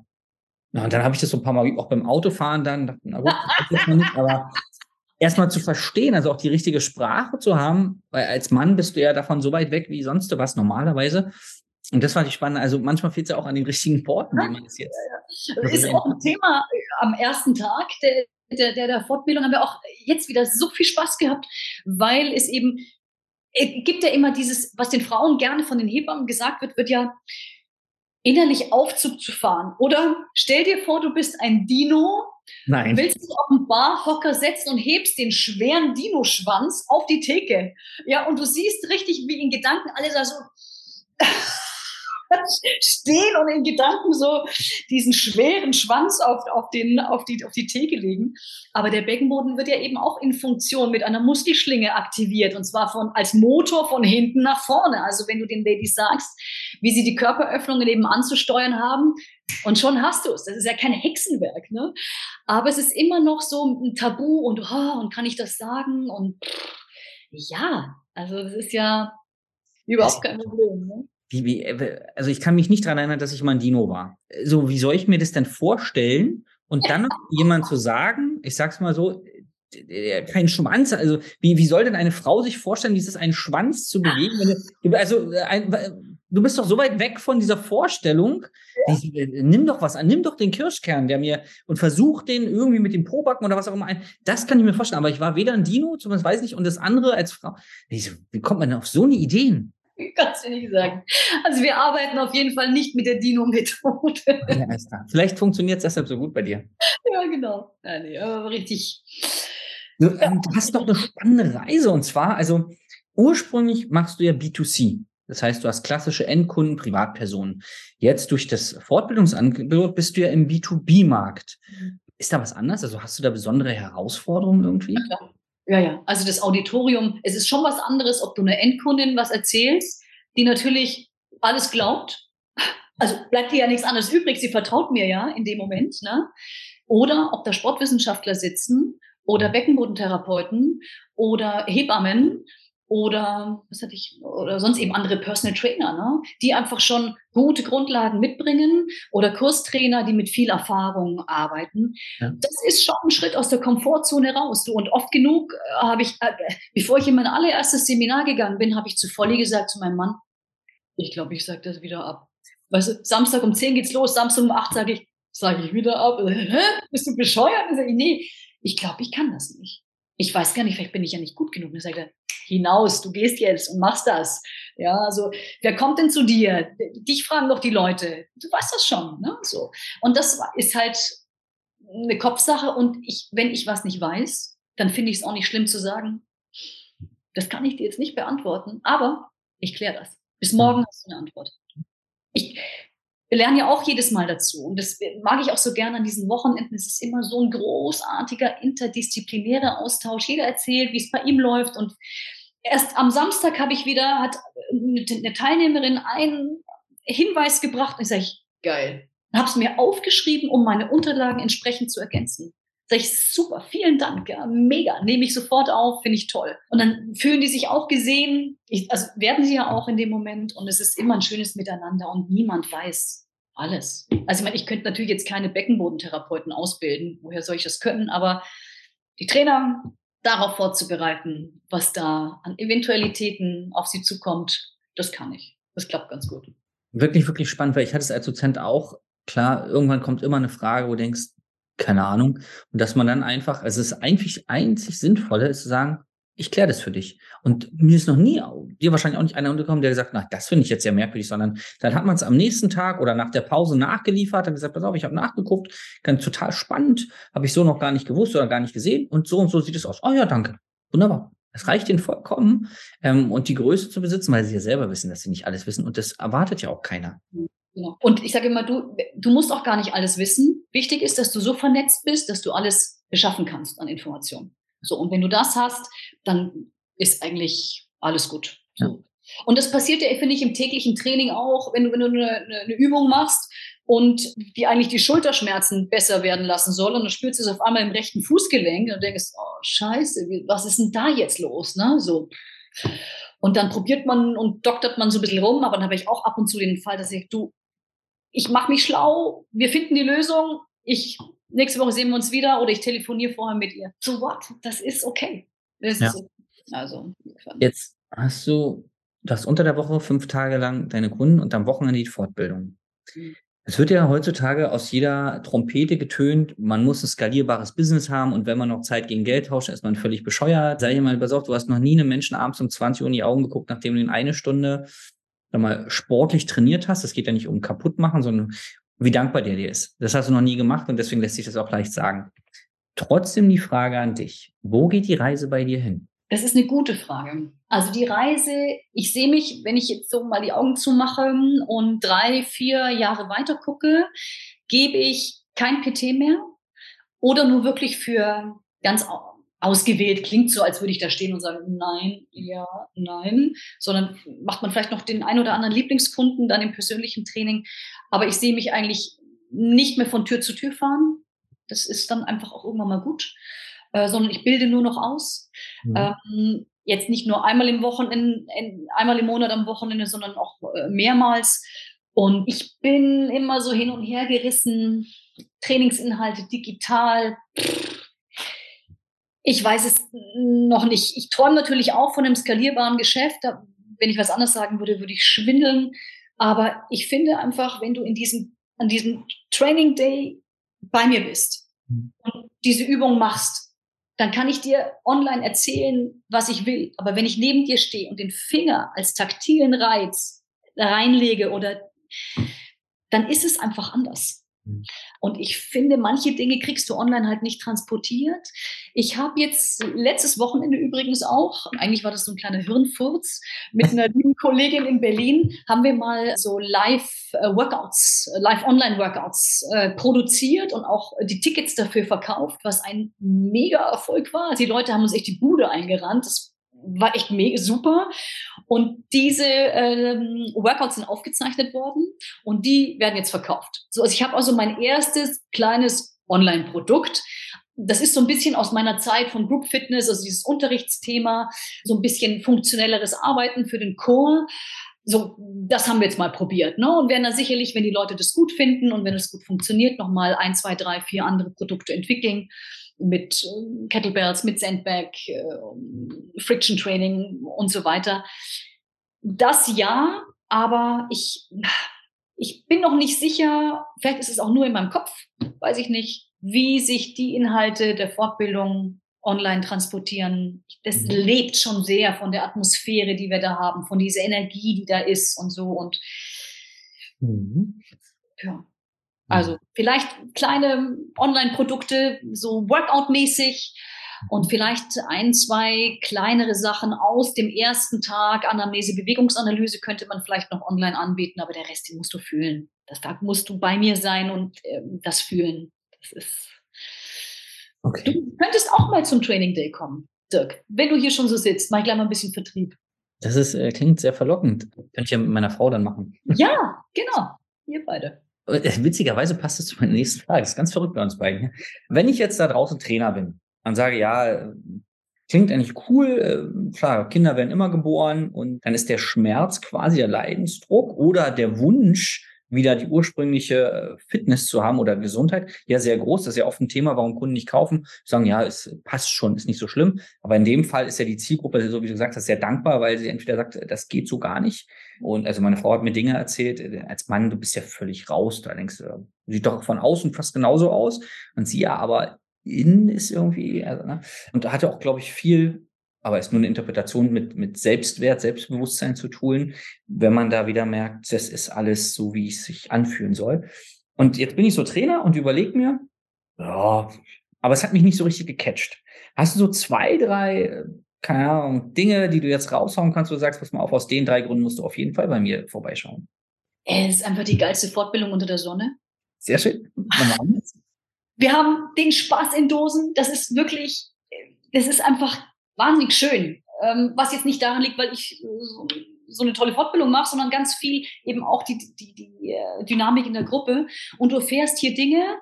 S3: na, und dann habe ich das so ein paar Mal auch beim Autofahren dann, dachte, na gut, das nicht, aber erstmal zu verstehen, also auch die richtige Sprache zu haben, weil als Mann bist du ja davon so weit weg wie sonst was normalerweise. Und das fand ich spannend. Also manchmal fehlt es ja auch an den richtigen Worten, wie man es jetzt.
S1: Ja, ja. Ist auch ein Thema äh, am ersten Tag der, der, der, der Fortbildung haben wir auch jetzt wieder so viel Spaß gehabt, weil es eben es gibt ja immer dieses, was den Frauen gerne von den Hebammen gesagt wird, wird ja innerlich Aufzug zu fahren. Oder stell dir vor, du bist ein Dino,
S3: Nein.
S1: willst dich auf einen Barhocker setzen und hebst den schweren Dino-Schwanz auf die Theke. Ja, und du siehst richtig, wie in Gedanken alle da so <laughs> stehen und in Gedanken so diesen schweren Schwanz auf, auf, den, auf, die, auf die Theke legen. Aber der Beckenboden wird ja eben auch in Funktion mit einer Muskelschlinge aktiviert und zwar von, als Motor von hinten nach vorne. Also wenn du den Ladies sagst, wie sie die Körperöffnungen eben anzusteuern haben, und schon hast du es. Das ist ja kein Hexenwerk, ne? Aber es ist immer noch so ein Tabu und, oh, und kann ich das sagen? Und pff, ja, also das ist ja überhaupt kein Problem. Ne?
S3: Wie, wie, äh, also ich kann mich nicht daran erinnern, dass ich mal ein Dino war. So, wie soll ich mir das denn vorstellen? Und dann noch jemand zu sagen, ich sag's mal so, kein Schwanz, also wie, wie soll denn eine Frau sich vorstellen, dieses einen Schwanz zu bewegen? Du, also äh, ein, du bist doch so weit weg von dieser Vorstellung. Ja. Ich, äh, nimm doch was an, nimm doch den Kirschkern, der mir und versuch den irgendwie mit dem Probacken oder was auch immer ein. Das kann ich mir vorstellen. Aber ich war weder ein Dino, zumindest weiß ich und das andere als Frau. Wie kommt man denn auf so eine Ideen? <laughs>
S1: Kannst du nicht sagen. Also wir arbeiten auf jeden Fall nicht mit der Dino-Methode.
S3: Ja, Vielleicht funktioniert es deshalb so gut bei dir.
S1: Ja, genau. Ja, nee, aber richtig.
S3: Du, ähm, du hast doch eine spannende Reise und zwar, also ursprünglich machst du ja B2C. Das heißt, du hast klassische Endkunden, Privatpersonen. Jetzt durch das Fortbildungsangebot bist du ja im B2B-Markt. Mhm. Ist da was anders? Also hast du da besondere Herausforderungen irgendwie?
S1: Ja. Ja, ja. Also das Auditorium, es ist schon was anderes, ob du einer Endkundin was erzählst, die natürlich alles glaubt. Also bleibt dir ja nichts anderes übrig. Sie vertraut mir ja in dem Moment. Ne? Oder ob da Sportwissenschaftler sitzen oder Beckenbodentherapeuten oder Hebammen oder was hatte ich oder sonst eben andere Personal Trainer, ne? die einfach schon gute Grundlagen mitbringen oder Kurstrainer, die mit viel Erfahrung arbeiten. Ja. Das ist schon ein Schritt aus der Komfortzone raus. Du. Und oft genug äh, habe ich, äh, bevor ich in mein allererstes Seminar gegangen bin, habe ich zu Volli gesagt zu meinem Mann, ich glaube, ich sage das wieder ab. Weißt du, Samstag um 10 geht's los, Samstag um 8 sage ich, sage ich wieder ab. <laughs> Hä? Bist du bescheuert? Sage ich, nee, ich glaube, ich kann das nicht. Ich weiß gar nicht, vielleicht bin ich ja nicht gut genug. dann sagt er, hinaus, du gehst jetzt und machst das. Ja, also wer kommt denn zu dir? Dich fragen doch die Leute. Du weißt das schon, ne? So. Und das ist halt eine Kopfsache und ich, wenn ich was nicht weiß, dann finde ich es auch nicht schlimm zu sagen, das kann ich dir jetzt nicht beantworten, aber ich kläre das. Bis morgen hast du eine Antwort. Ich, wir lernen ja auch jedes Mal dazu. Und das mag ich auch so gerne an diesen Wochenenden. Es ist immer so ein großartiger interdisziplinärer Austausch. Jeder erzählt, wie es bei ihm läuft. Und erst am Samstag habe ich wieder, hat eine Teilnehmerin einen Hinweis gebracht. Ich sage, geil. Habe es mir aufgeschrieben, um meine Unterlagen entsprechend zu ergänzen. Sag ich, super, vielen Dank, ja, mega, nehme ich sofort auf, finde ich toll. Und dann fühlen die sich auch gesehen, ich, also werden sie ja auch in dem Moment und es ist immer ein schönes Miteinander und niemand weiß alles. Also ich meine, ich könnte natürlich jetzt keine Beckenbodentherapeuten ausbilden, woher soll ich das können, aber die Trainer darauf vorzubereiten, was da an Eventualitäten auf sie zukommt, das kann ich. Das klappt ganz gut.
S3: Wirklich, wirklich spannend, weil ich hatte es als Dozent auch. Klar, irgendwann kommt immer eine Frage, wo du denkst, keine Ahnung. Und dass man dann einfach, also es ist eigentlich einzig Sinnvolle, ist zu sagen, ich kläre das für dich. Und mir ist noch nie, dir wahrscheinlich auch nicht einer untergekommen, der gesagt, na, das finde ich jetzt sehr merkwürdig, sondern dann hat man es am nächsten Tag oder nach der Pause nachgeliefert, hat gesagt, pass auf, ich habe nachgeguckt, ganz total spannend, habe ich so noch gar nicht gewusst oder gar nicht gesehen und so und so sieht es aus. Oh ja, danke. Wunderbar. Es reicht ihnen vollkommen ähm, und die Größe zu besitzen, weil sie ja selber wissen, dass sie nicht alles wissen und das erwartet ja auch keiner.
S1: Genau. Und ich sage immer, du, du musst auch gar nicht alles wissen. Wichtig ist, dass du so vernetzt bist, dass du alles beschaffen kannst an Informationen. So, und wenn du das hast, dann ist eigentlich alles gut. Ja. Und das passiert ja, finde ich, im täglichen Training auch, wenn du, wenn du eine, eine Übung machst und die eigentlich die Schulterschmerzen besser werden lassen soll und dann spürst du es auf einmal im rechten Fußgelenk und denkst, oh Scheiße, was ist denn da jetzt los? Ne? So. Und dann probiert man und doktert man so ein bisschen rum, aber dann habe ich auch ab und zu den Fall, dass ich, du, ich mache mich schlau, wir finden die Lösung, ich, nächste Woche sehen wir uns wieder oder ich telefoniere vorher mit ihr. So what? Das ist okay. Das ja. ist okay.
S3: Also, Jetzt hast du, hast unter der Woche fünf Tage lang deine Kunden und am Wochenende die Fortbildung. Mhm. Es wird ja heutzutage aus jeder Trompete getönt, man muss ein skalierbares Business haben und wenn man noch Zeit gegen Geld tauscht, ist man völlig bescheuert. Sei dir mal besorgt, du hast noch nie einem Menschen abends um 20 Uhr in die Augen geguckt, nachdem du ihn eine Stunde mal sportlich trainiert hast. Es geht ja nicht um kaputt machen, sondern wie dankbar der dir ist. Das hast du noch nie gemacht und deswegen lässt sich das auch leicht sagen. Trotzdem die Frage an dich. Wo geht die Reise bei dir hin?
S1: Das ist eine gute Frage. Also die Reise, ich sehe mich, wenn ich jetzt so mal die Augen zumache und drei, vier Jahre weiter gucke, gebe ich kein PT mehr oder nur wirklich für ganz ausgewählt. Klingt so, als würde ich da stehen und sagen, nein, ja, nein, sondern macht man vielleicht noch den ein oder anderen Lieblingskunden dann im persönlichen Training. Aber ich sehe mich eigentlich nicht mehr von Tür zu Tür fahren. Das ist dann einfach auch irgendwann mal gut, äh, sondern ich bilde nur noch aus. Mhm. Ähm, jetzt nicht nur einmal im Wochenende, einmal im Monat am Wochenende, sondern auch äh, mehrmals. Und ich bin immer so hin und her gerissen. Trainingsinhalte digital. Ich weiß es noch nicht. Ich träume natürlich auch von einem skalierbaren Geschäft. wenn ich was anderes sagen würde, würde ich schwindeln. Aber ich finde einfach, wenn du in diesem, an diesem Training Day bei mir bist mhm. und diese Übung machst, dann kann ich dir online erzählen, was ich will. Aber wenn ich neben dir stehe und den Finger als taktilen Reiz reinlege oder dann ist es einfach anders. Mhm. Und ich finde, manche Dinge kriegst du online halt nicht transportiert. Ich habe jetzt letztes Wochenende übrigens auch, eigentlich war das so ein kleiner Hirnfurz, mit einer lieben Kollegin in Berlin haben wir mal so Live-Workouts, äh, Live-Online-Workouts äh, produziert und auch die Tickets dafür verkauft, was ein mega Erfolg war. Die Leute haben uns echt die Bude eingerannt. Das war echt mega super. Und diese ähm, Workouts sind aufgezeichnet worden und die werden jetzt verkauft. So, also ich habe also mein erstes kleines Online-Produkt. Das ist so ein bisschen aus meiner Zeit von Group Fitness, also dieses Unterrichtsthema, so ein bisschen funktionelleres Arbeiten für den Core. So, das haben wir jetzt mal probiert, ne? Und werden dann sicherlich, wenn die Leute das gut finden und wenn es gut funktioniert, nochmal ein, zwei, drei, vier andere Produkte entwickeln mit äh, Kettlebells, mit Sandbag, äh, Friction Training und so weiter. Das ja, aber ich, ich bin noch nicht sicher, vielleicht ist es auch nur in meinem Kopf, weiß ich nicht, wie sich die Inhalte der Fortbildung online transportieren. Das mhm. lebt schon sehr von der Atmosphäre, die wir da haben, von dieser Energie, die da ist und so. Und mhm. ja, also mhm. vielleicht kleine Online-Produkte, so Workout-mäßig und vielleicht ein, zwei kleinere Sachen aus dem ersten Tag. Anamnese, Bewegungsanalyse könnte man vielleicht noch online anbieten, aber der Rest, den musst du fühlen. Das Tag musst du bei mir sein und äh, das fühlen. Das ist. Okay. Du könntest auch mal zum Training Day kommen, Dirk. Wenn du hier schon so sitzt, mach ich gleich mal ein bisschen Vertrieb.
S3: Das ist, äh, klingt sehr verlockend. Könnte ich ja mit meiner Frau dann machen.
S1: Ja, genau. Ihr beide.
S3: Äh, witzigerweise passt es zu meiner nächsten Frage. Das ist ganz verrückt bei uns beiden. Wenn ich jetzt da draußen Trainer bin und sage, ja, klingt eigentlich cool, äh, klar, Kinder werden immer geboren und dann ist der Schmerz quasi der Leidensdruck oder der Wunsch, wieder die ursprüngliche äh, Fitness zu haben oder Gesundheit, ja sehr groß. Das ist ja oft ein Thema, warum Kunden nicht kaufen. Sagen, ja, es passt schon, ist nicht so schlimm. Aber in dem Fall ist ja die Zielgruppe, so wie du gesagt hast, sehr dankbar, weil sie entweder sagt, das geht so gar nicht. Und also meine Frau hat mir Dinge erzählt, äh, als Mann, du bist ja völlig raus. Da denkst du, sieht doch von außen fast genauso aus. Und sie ja, aber innen ist irgendwie, also, ne? und da hatte auch, glaube ich, viel aber ist nur eine Interpretation mit, mit Selbstwert, Selbstbewusstsein zu tun, wenn man da wieder merkt, das ist alles so, wie es sich anfühlen soll. Und jetzt bin ich so Trainer und überlege mir, ja, aber es hat mich nicht so richtig gecatcht. Hast du so zwei, drei, keine Ahnung, Dinge, die du jetzt raushauen kannst, wo du sagst, pass mal auf, aus den drei Gründen musst du auf jeden Fall bei mir vorbeischauen?
S1: Es ist einfach die geilste Fortbildung unter der Sonne.
S3: Sehr schön. <laughs>
S1: Wir haben den Spaß in Dosen. Das ist wirklich, das ist einfach wahnsinnig schön. Ähm, was jetzt nicht daran liegt, weil ich so, eine tolle Fortbildung mache, sondern ganz viel eben auch die, die, die äh, Dynamik in der Gruppe. Und du erfährst hier Dinge,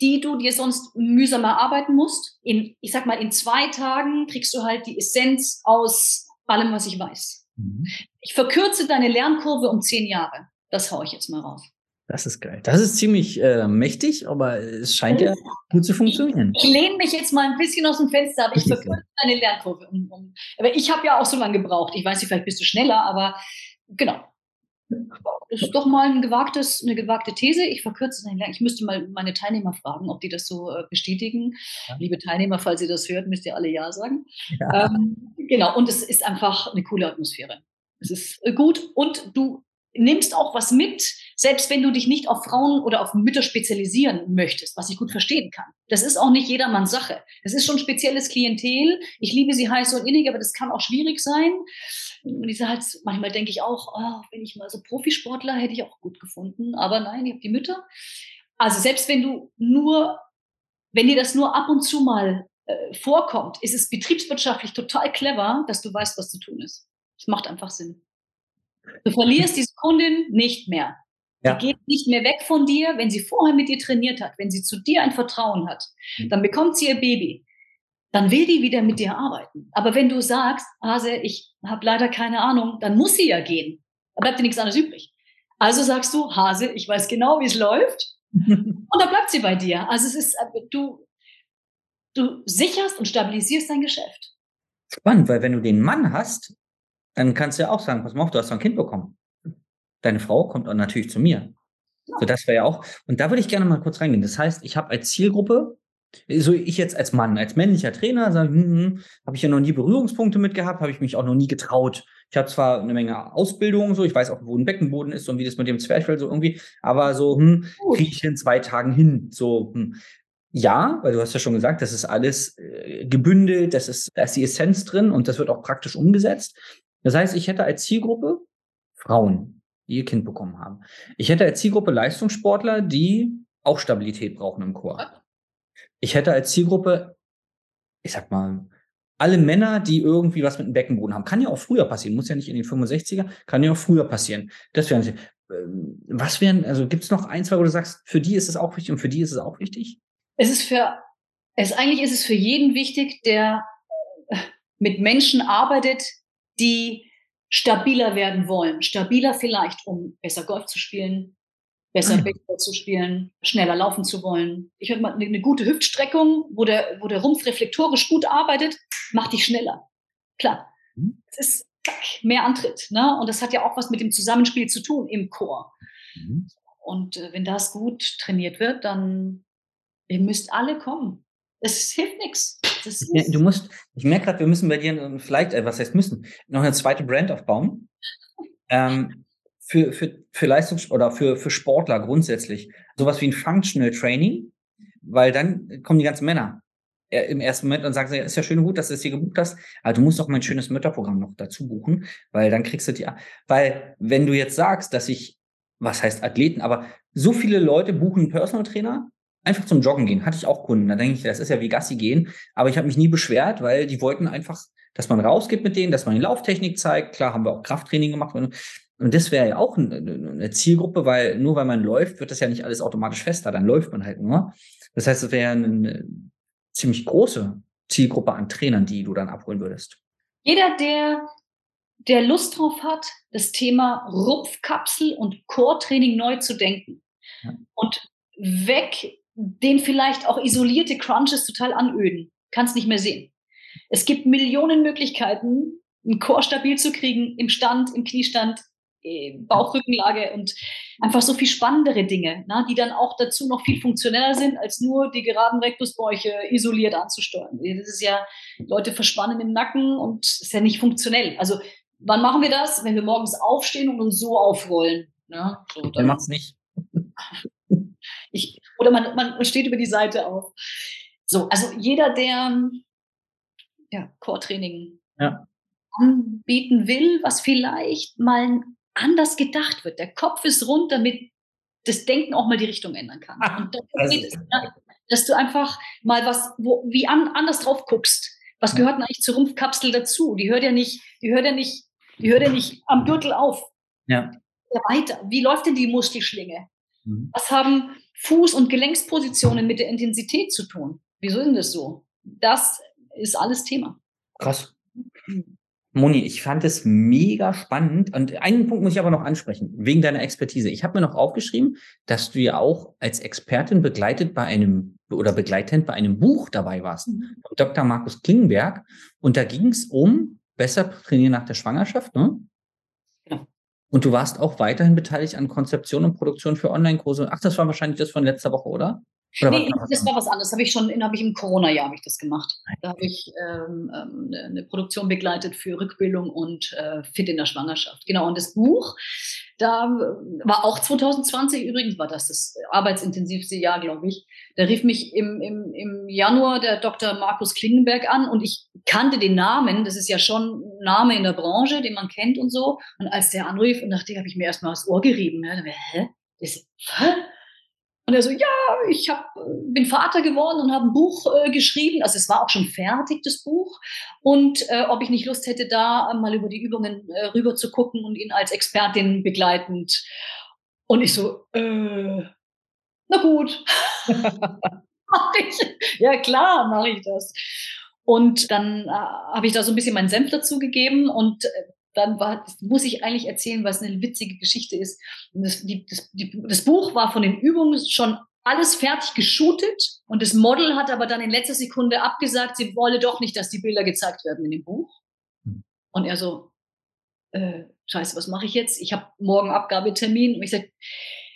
S1: die du dir sonst mühsam erarbeiten musst. In, ich sag mal, in zwei Tagen kriegst du halt die Essenz aus allem, was ich weiß. Mhm. Ich verkürze deine Lernkurve um zehn Jahre. Das haue ich jetzt mal raus.
S3: Das ist geil. Das ist ziemlich äh, mächtig, aber es scheint ja gut zu funktionieren.
S1: Ich, ich lehne mich jetzt mal ein bisschen aus dem Fenster, aber ich verkürze deine Lernkurve. Um, um, aber ich habe ja auch so lange gebraucht. Ich weiß nicht, vielleicht bist du schneller, aber genau. Das ist doch mal ein gewagtes, eine gewagte These. Ich verkürze Lernkurve. Ich müsste mal meine Teilnehmer fragen, ob die das so äh, bestätigen. Ja. Liebe Teilnehmer, falls ihr das hört, müsst ihr alle Ja sagen. Ja. Ähm, genau, und es ist einfach eine coole Atmosphäre. Es ist äh, gut und du nimmst auch was mit, selbst wenn du dich nicht auf Frauen oder auf Mütter spezialisieren möchtest, was ich gut verstehen kann. Das ist auch nicht jedermanns Sache. Das ist schon spezielles Klientel. Ich liebe sie heiß und innig, aber das kann auch schwierig sein. Und ich halt, manchmal denke ich auch, oh, wenn ich mal so Profisportler hätte ich auch gut gefunden. Aber nein, ich habe die Mütter. Also selbst wenn du nur, wenn dir das nur ab und zu mal äh, vorkommt, ist es betriebswirtschaftlich total clever, dass du weißt, was zu tun ist. Es macht einfach Sinn. Du verlierst diese Kundin nicht mehr. Ja. Die geht nicht mehr weg von dir, wenn sie vorher mit dir trainiert hat, wenn sie zu dir ein Vertrauen hat. Mhm. Dann bekommt sie ihr Baby. Dann will die wieder mit dir arbeiten. Aber wenn du sagst, Hase, ich habe leider keine Ahnung, dann muss sie ja gehen. Da bleibt dir nichts anderes übrig. Also sagst du, Hase, ich weiß genau, wie es läuft. <laughs> und dann bleibt sie bei dir. Also es ist, äh, du, du sicherst und stabilisierst dein Geschäft.
S3: Spannend, weil wenn du den Mann hast, dann kannst du ja auch sagen, pass mal auf, du hast doch ein Kind bekommen. Deine Frau kommt auch natürlich zu mir. So, das wäre ja auch. Und da würde ich gerne mal kurz reingehen. Das heißt, ich habe als Zielgruppe, so ich jetzt als Mann, als männlicher Trainer, sage, hm, hm, habe ich ja noch nie Berührungspunkte mit gehabt, habe ich mich auch noch nie getraut. Ich habe zwar eine Menge Ausbildung, so ich weiß auch, wo ein Beckenboden ist und wie das mit dem Zwerchfell so irgendwie, aber so hm, kriege ich in zwei Tagen hin. So hm. ja, weil du hast ja schon gesagt, das ist alles äh, gebündelt, das ist, da ist die Essenz drin und das wird auch praktisch umgesetzt. Das heißt, ich hätte als Zielgruppe Frauen, ihr Kind bekommen haben. Ich hätte als Zielgruppe Leistungssportler, die auch Stabilität brauchen im Chor. Ich hätte als Zielgruppe, ich sag mal, alle Männer, die irgendwie was mit dem Beckenboden haben. Kann ja auch früher passieren, muss ja nicht in den 65er, kann ja auch früher passieren. Das wären sie. Ähm, was wären, also gibt es noch ein, zwei, wo du sagst, für die ist es auch wichtig und für die ist es auch wichtig?
S1: Es ist für, es eigentlich ist es für jeden wichtig, der äh, mit Menschen arbeitet, die stabiler werden wollen. Stabiler vielleicht, um besser Golf zu spielen, besser mhm. Baseball zu spielen, schneller laufen zu wollen. Ich habe mal eine, eine, gute Hüftstreckung, wo der, wo der Rumpf reflektorisch gut arbeitet, macht dich schneller. Klar. Mhm. Es ist zack, mehr Antritt. Ne? Und das hat ja auch was mit dem Zusammenspiel zu tun im Chor. Mhm. Und äh, wenn das gut trainiert wird, dann ihr müsst alle kommen. Es hilft nichts.
S3: Du musst, ich merke gerade, wir müssen bei dir vielleicht, äh, was heißt müssen, noch eine zweite Brand aufbauen. ähm, für, für, für Leistungs- oder für, für Sportler grundsätzlich. Sowas wie ein Functional Training, weil dann kommen die ganzen Männer äh, im ersten Moment und sagen sie, ist ja schön und gut, dass du es hier gebucht hast, aber du musst doch mein schönes Mütterprogramm noch dazu buchen, weil dann kriegst du die, weil wenn du jetzt sagst, dass ich, was heißt Athleten, aber so viele Leute buchen einen Personal Trainer, einfach zum Joggen gehen. Hatte ich auch Kunden. Da denke ich, das ist ja wie Gassi gehen. Aber ich habe mich nie beschwert, weil die wollten einfach, dass man rausgeht mit denen, dass man die Lauftechnik zeigt. Klar haben wir auch Krafttraining gemacht. Und das wäre ja auch eine Zielgruppe, weil nur weil man läuft, wird das ja nicht alles automatisch fester. Dann läuft man halt nur. Das heißt, es wäre eine ziemlich große Zielgruppe an Trainern, die du dann abholen würdest.
S1: Jeder, der, der Lust drauf hat, das Thema Rupfkapsel und Core-Training neu zu denken ja. und weg den vielleicht auch isolierte Crunches total anöden, kann es nicht mehr sehen. Es gibt Millionen Möglichkeiten, einen Core stabil zu kriegen, im Stand, im Kniestand, äh, Bauchrückenlage und einfach so viel spannendere Dinge, ne, die dann auch dazu noch viel funktioneller sind, als nur die geraden Rektusbäuche isoliert anzusteuern. Das ist ja, Leute verspannen im Nacken und ist ja nicht funktionell. Also wann machen wir das? Wenn wir morgens aufstehen und uns so aufrollen. Ne? So,
S3: dann Wer macht's nicht?
S1: Ich, oder man, man steht über die Seite auf. So, also jeder, der ja, Core-Training
S3: ja.
S1: anbieten will, was vielleicht mal anders gedacht wird. Der Kopf ist rund, damit das Denken auch mal die Richtung ändern kann. Ach, und also, geht es, ja, dass du einfach mal was, wo, wie an, anders drauf guckst. Was gehört denn eigentlich zur Rumpfkapsel dazu? Die hört ja nicht, die hört ja nicht, die hört ja nicht am Gürtel auf.
S3: Ja
S1: weiter. Wie läuft denn die Muskelschlinge? Mhm. Was haben Fuß- und Gelenkspositionen mit der Intensität zu tun? Wieso ist das so? Das ist alles Thema.
S3: Krass. Moni, ich fand es mega spannend. Und einen Punkt muss ich aber noch ansprechen, wegen deiner Expertise. Ich habe mir noch aufgeschrieben, dass du ja auch als Expertin begleitet bei einem oder begleitend bei einem Buch dabei warst, mhm. Dr. Markus Klingenberg. Und da ging es um besser trainieren nach der Schwangerschaft, ne? Und du warst auch weiterhin beteiligt an Konzeption und Produktion für Online-Kurse. Ach, das war wahrscheinlich das von letzter Woche, oder?
S1: Oder nee, das war was anderes. Habe ich schon, habe ich im Corona-Jahr ich das gemacht. Da habe ich ähm, ähm eine Produktion begleitet für Rückbildung und äh, Fit in der Schwangerschaft. Genau. Und das Buch, da war auch 2020 übrigens, war das das arbeitsintensivste Jahr, glaube ich. Da rief mich im, im, im Januar der Dr. Markus Klingenberg an und ich kannte den Namen. Das ist ja schon ein Name in der Branche, den man kennt und so. Und als der anrief und dachte, habe ich mir erstmal das Ohr gerieben. Ja, dann, hä? Das, hä? Und er so, ja, ich hab, bin Vater geworden und habe ein Buch äh, geschrieben. Also es war auch schon fertig, das Buch. Und äh, ob ich nicht Lust hätte, da mal über die Übungen äh, rüber zu gucken und ihn als Expertin begleitend. Und ich so, äh, na gut. <laughs> mach ich. Ja, klar, mache ich das. Und dann äh, habe ich da so ein bisschen meinen Senf dazu gegeben und äh, dann war, muss ich eigentlich erzählen, was eine witzige Geschichte ist. Das, die, das, die, das, Buch war von den Übungen schon alles fertig geshootet und das Model hat aber dann in letzter Sekunde abgesagt, sie wolle doch nicht, dass die Bilder gezeigt werden in dem Buch. Hm. Und er so, äh, scheiße, was mache ich jetzt? Ich habe morgen Abgabetermin. Und ich sage,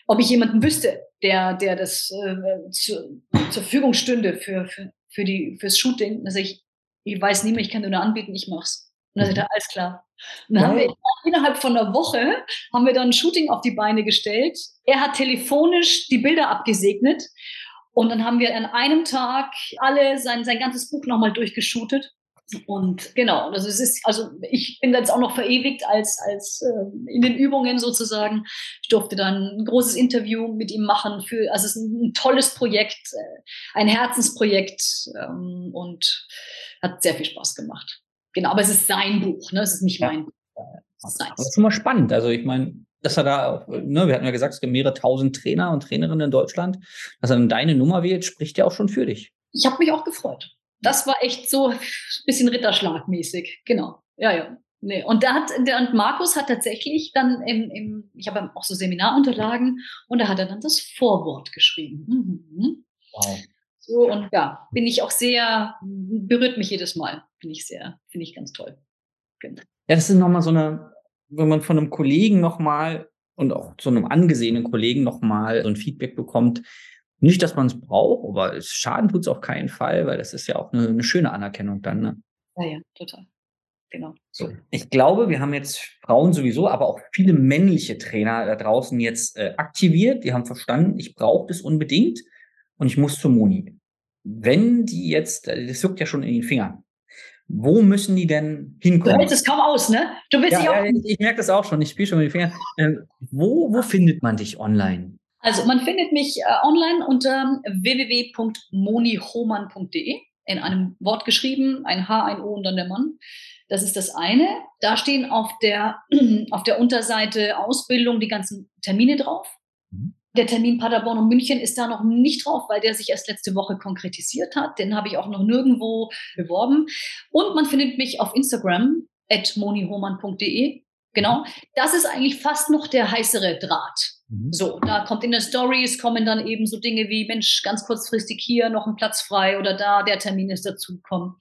S1: ob ich jemanden wüsste, der, der das äh, zu, zur Verfügung stünde für, für, für die, fürs Shooting. Dann sage ich, ich weiß nicht mehr, ich kann nur anbieten, ich mach's. Und dann sagt er, alles klar. Dann haben wir innerhalb von einer Woche haben wir dann ein Shooting auf die Beine gestellt. Er hat telefonisch die Bilder abgesegnet. Und dann haben wir an einem Tag alle sein, sein ganzes Buch nochmal durchgeshootet. Und genau, also es ist, also ich bin jetzt auch noch verewigt als, als äh, in den Übungen sozusagen. Ich durfte dann ein großes Interview mit ihm machen für, also es ist ein, ein tolles Projekt, äh, ein Herzensprojekt ähm, und hat sehr viel Spaß gemacht. Genau, aber es ist sein Buch, ne? Es ist nicht ja. mein Buch.
S3: Das ist, das ist immer spannend. Also ich meine, dass er da, ne, wir hatten ja gesagt, es gibt mehrere tausend Trainer und Trainerinnen in Deutschland, dass er dann deine Nummer wählt, spricht ja auch schon für dich.
S1: Ich habe mich auch gefreut. Das war echt so ein bisschen Ritterschlagmäßig. Genau. Ja, ja. Nee. Und da hat der und Markus hat tatsächlich dann im, im ich habe auch so Seminarunterlagen und da hat er dann das Vorwort geschrieben. Mhm. Wow. So, und ja, bin ich auch sehr, berührt mich jedes Mal. Finde ich sehr, finde ich ganz toll.
S3: Genau. Ja, das ist nochmal so eine, wenn man von einem Kollegen nochmal und auch zu einem angesehenen Kollegen nochmal so ein Feedback bekommt, nicht, dass man es braucht, aber es Schaden tut es auf keinen Fall, weil das ist ja auch eine, eine schöne Anerkennung dann. Ne?
S1: Ja, ja, total. Genau.
S3: So. Ich glaube, wir haben jetzt Frauen sowieso, aber auch viele männliche Trainer da draußen jetzt äh, aktiviert. Die haben verstanden, ich brauche das unbedingt und ich muss zur Moni. Wenn die jetzt, äh, das juckt ja schon in den Fingern, wo müssen die denn hinkommen?
S1: Du hältst es kaum aus, ne?
S3: Du willst ja, auch. Ja, ich, merke das auch schon, ich spiele schon mit den Fingern. Ähm, wo, wo findet man dich online?
S1: Also man findet mich äh, online unter www.monihoman.de in einem Wort geschrieben, ein H, ein O und dann der Mann. Das ist das eine. Da stehen auf der, <clears throat> auf der Unterseite Ausbildung die ganzen Termine drauf. Der Termin Paderborn und München ist da noch nicht drauf, weil der sich erst letzte Woche konkretisiert hat. Den habe ich auch noch nirgendwo beworben. Und man findet mich auf Instagram at monihohmann.de. Genau. Das ist eigentlich fast noch der heißere Draht. Mhm. So, da kommt in den Stories, kommen dann eben so Dinge wie, Mensch, ganz kurzfristig hier noch ein Platz frei oder da, der Termin ist dazugekommen.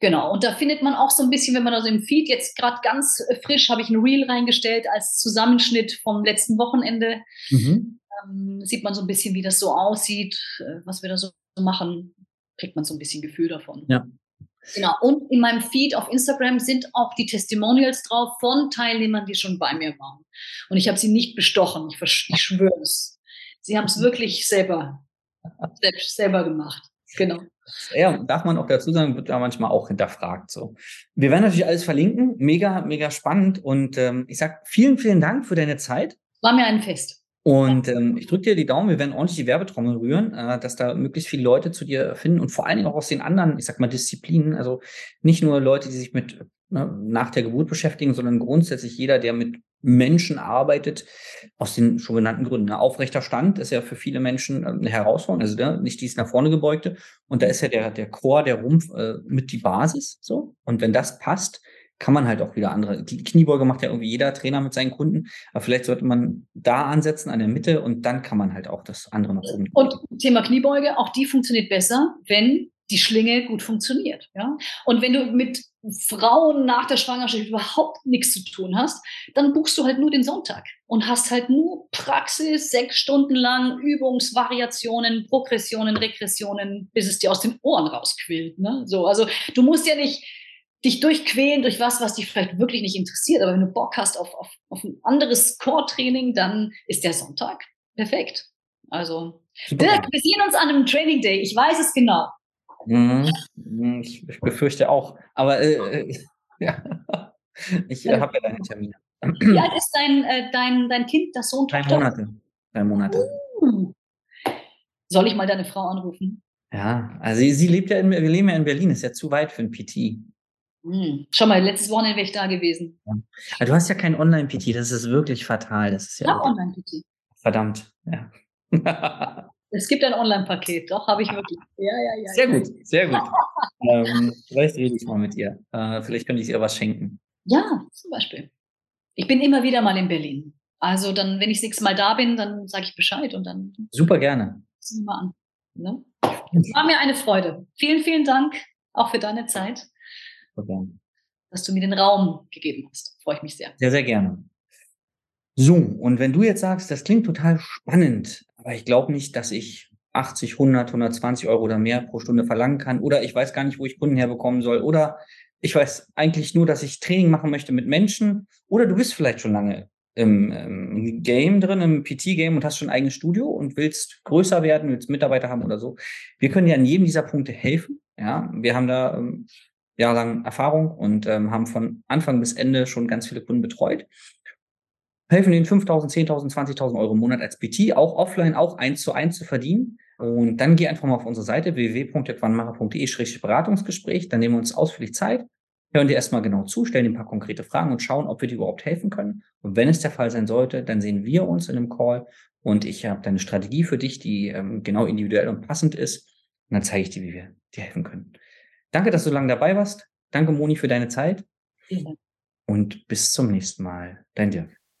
S1: Genau, und da findet man auch so ein bisschen, wenn man also im Feed jetzt gerade ganz frisch habe ich ein Reel reingestellt als Zusammenschnitt vom letzten Wochenende. Mhm. Ähm, sieht man so ein bisschen, wie das so aussieht, äh, was wir da so machen, kriegt man so ein bisschen Gefühl davon.
S3: Ja.
S1: Genau, und in meinem Feed auf Instagram sind auch die Testimonials drauf von Teilnehmern, die schon bei mir waren. Und ich habe sie nicht bestochen, ich, ich schwöre es. Sie haben es wirklich selber, selbst, selber gemacht. Genau.
S3: Ja, darf man auch dazu sagen, wird da manchmal auch hinterfragt. So. Wir werden natürlich alles verlinken. Mega, mega spannend. Und ähm, ich sage vielen, vielen Dank für deine Zeit.
S1: War mir ein Fest.
S3: Und ähm, ich drücke dir die Daumen, wir werden ordentlich die Werbetrommel rühren, äh, dass da möglichst viele Leute zu dir finden und vor allen Dingen auch aus den anderen, ich sag mal, Disziplinen. Also nicht nur Leute, die sich mit ne, nach der Geburt beschäftigen, sondern grundsätzlich jeder, der mit Menschen arbeitet, aus den schon genannten Gründen. Ein aufrechter Stand ist ja für viele Menschen äh, eine Herausforderung, also ne, nicht dies nach vorne gebeugte. Und da ist ja der, der Chor, der Rumpf äh, mit die Basis. So. Und wenn das passt, kann man halt auch wieder andere. Kniebeuge macht ja irgendwie jeder Trainer mit seinen Kunden, aber vielleicht sollte man da ansetzen an der Mitte und dann kann man halt auch das andere nach oben.
S1: Und Thema Kniebeuge, auch die funktioniert besser, wenn die Schlinge gut funktioniert. Ja? Und wenn du mit Frauen nach der Schwangerschaft überhaupt nichts zu tun hast, dann buchst du halt nur den Sonntag und hast halt nur Praxis, sechs Stunden lang, Übungsvariationen, Progressionen, Regressionen, bis es dir aus den Ohren rausquillt. Ne? So, also du musst ja nicht dich durchquälen durch was, was dich vielleicht wirklich nicht interessiert. Aber wenn du Bock hast auf, auf, auf ein anderes Core-Training, dann ist der Sonntag perfekt. Also. Dirk, wir sehen uns an einem Training Day. Ich weiß es genau.
S3: Mhm. mhm. Ich, ich, befürchte auch. Aber äh, äh <laughs> ja. ich äh, habe ja deine Termine.
S1: Wie alt ist dein, äh, dein, dein Kind, das Sohn?
S3: Drei Monate. Drei Monate.
S1: Uh. Soll ich mal deine Frau anrufen?
S3: Ja, also sie, sie lebt ja in, wir leben ja in Berlin, ist ja zu weit für ein PT.
S1: Hm. Schau mal, letztes Wochenende wäre ich da gewesen.
S3: Ja. Aber du hast ja kein Online-PT, das ist wirklich fatal. Das ist ja
S1: ich habe Online-PT.
S3: Verdammt, ja. <laughs>
S1: es gibt ein Online-Paket, doch, habe ich wirklich. Ja, ja, ja.
S3: Sehr gut, sehr gut. <laughs> ähm, vielleicht rede ich mal mit ihr. Äh, vielleicht könnte ich ihr was schenken.
S1: Ja, zum Beispiel. Ich bin immer wieder mal in Berlin. Also dann, wenn ich das nächste Mal da bin, dann sage ich Bescheid und dann.
S3: Super gerne.
S1: Mal an. Ne? War mir eine Freude. Vielen, vielen Dank auch für deine Zeit.
S3: Super.
S1: Dass du mir den Raum gegeben hast. Freue ich mich sehr.
S3: Sehr, sehr gerne. So, und wenn du jetzt sagst, das klingt total spannend, aber ich glaube nicht, dass ich 80, 100, 120 Euro oder mehr pro Stunde verlangen kann oder ich weiß gar nicht, wo ich Kunden herbekommen soll oder ich weiß eigentlich nur, dass ich Training machen möchte mit Menschen oder du bist vielleicht schon lange im, im Game drin, im PT-Game und hast schon ein eigenes Studio und willst größer werden, willst Mitarbeiter haben oder so. Wir können dir an jedem dieser Punkte helfen. Ja, wir haben da ähm, jahrelang Erfahrung und ähm, haben von Anfang bis Ende schon ganz viele Kunden betreut. Helfen ihnen 5.000, 10.000, 20.000 Euro im Monat als PT, auch offline, auch eins zu eins zu verdienen. Und dann geh einfach mal auf unsere Seite www.wannmacher.de-beratungsgespräch. Dann nehmen wir uns ausführlich Zeit, hören dir erstmal genau zu, stellen dir ein paar konkrete Fragen und schauen, ob wir dir überhaupt helfen können. Und wenn es der Fall sein sollte, dann sehen wir uns in einem Call und ich habe eine Strategie für dich, die ähm, genau individuell und passend ist. Und dann zeige ich dir, wie wir dir helfen können. Danke, dass du lange dabei warst. Danke, Moni, für deine Zeit. Und bis zum nächsten Mal. Dein Dirk.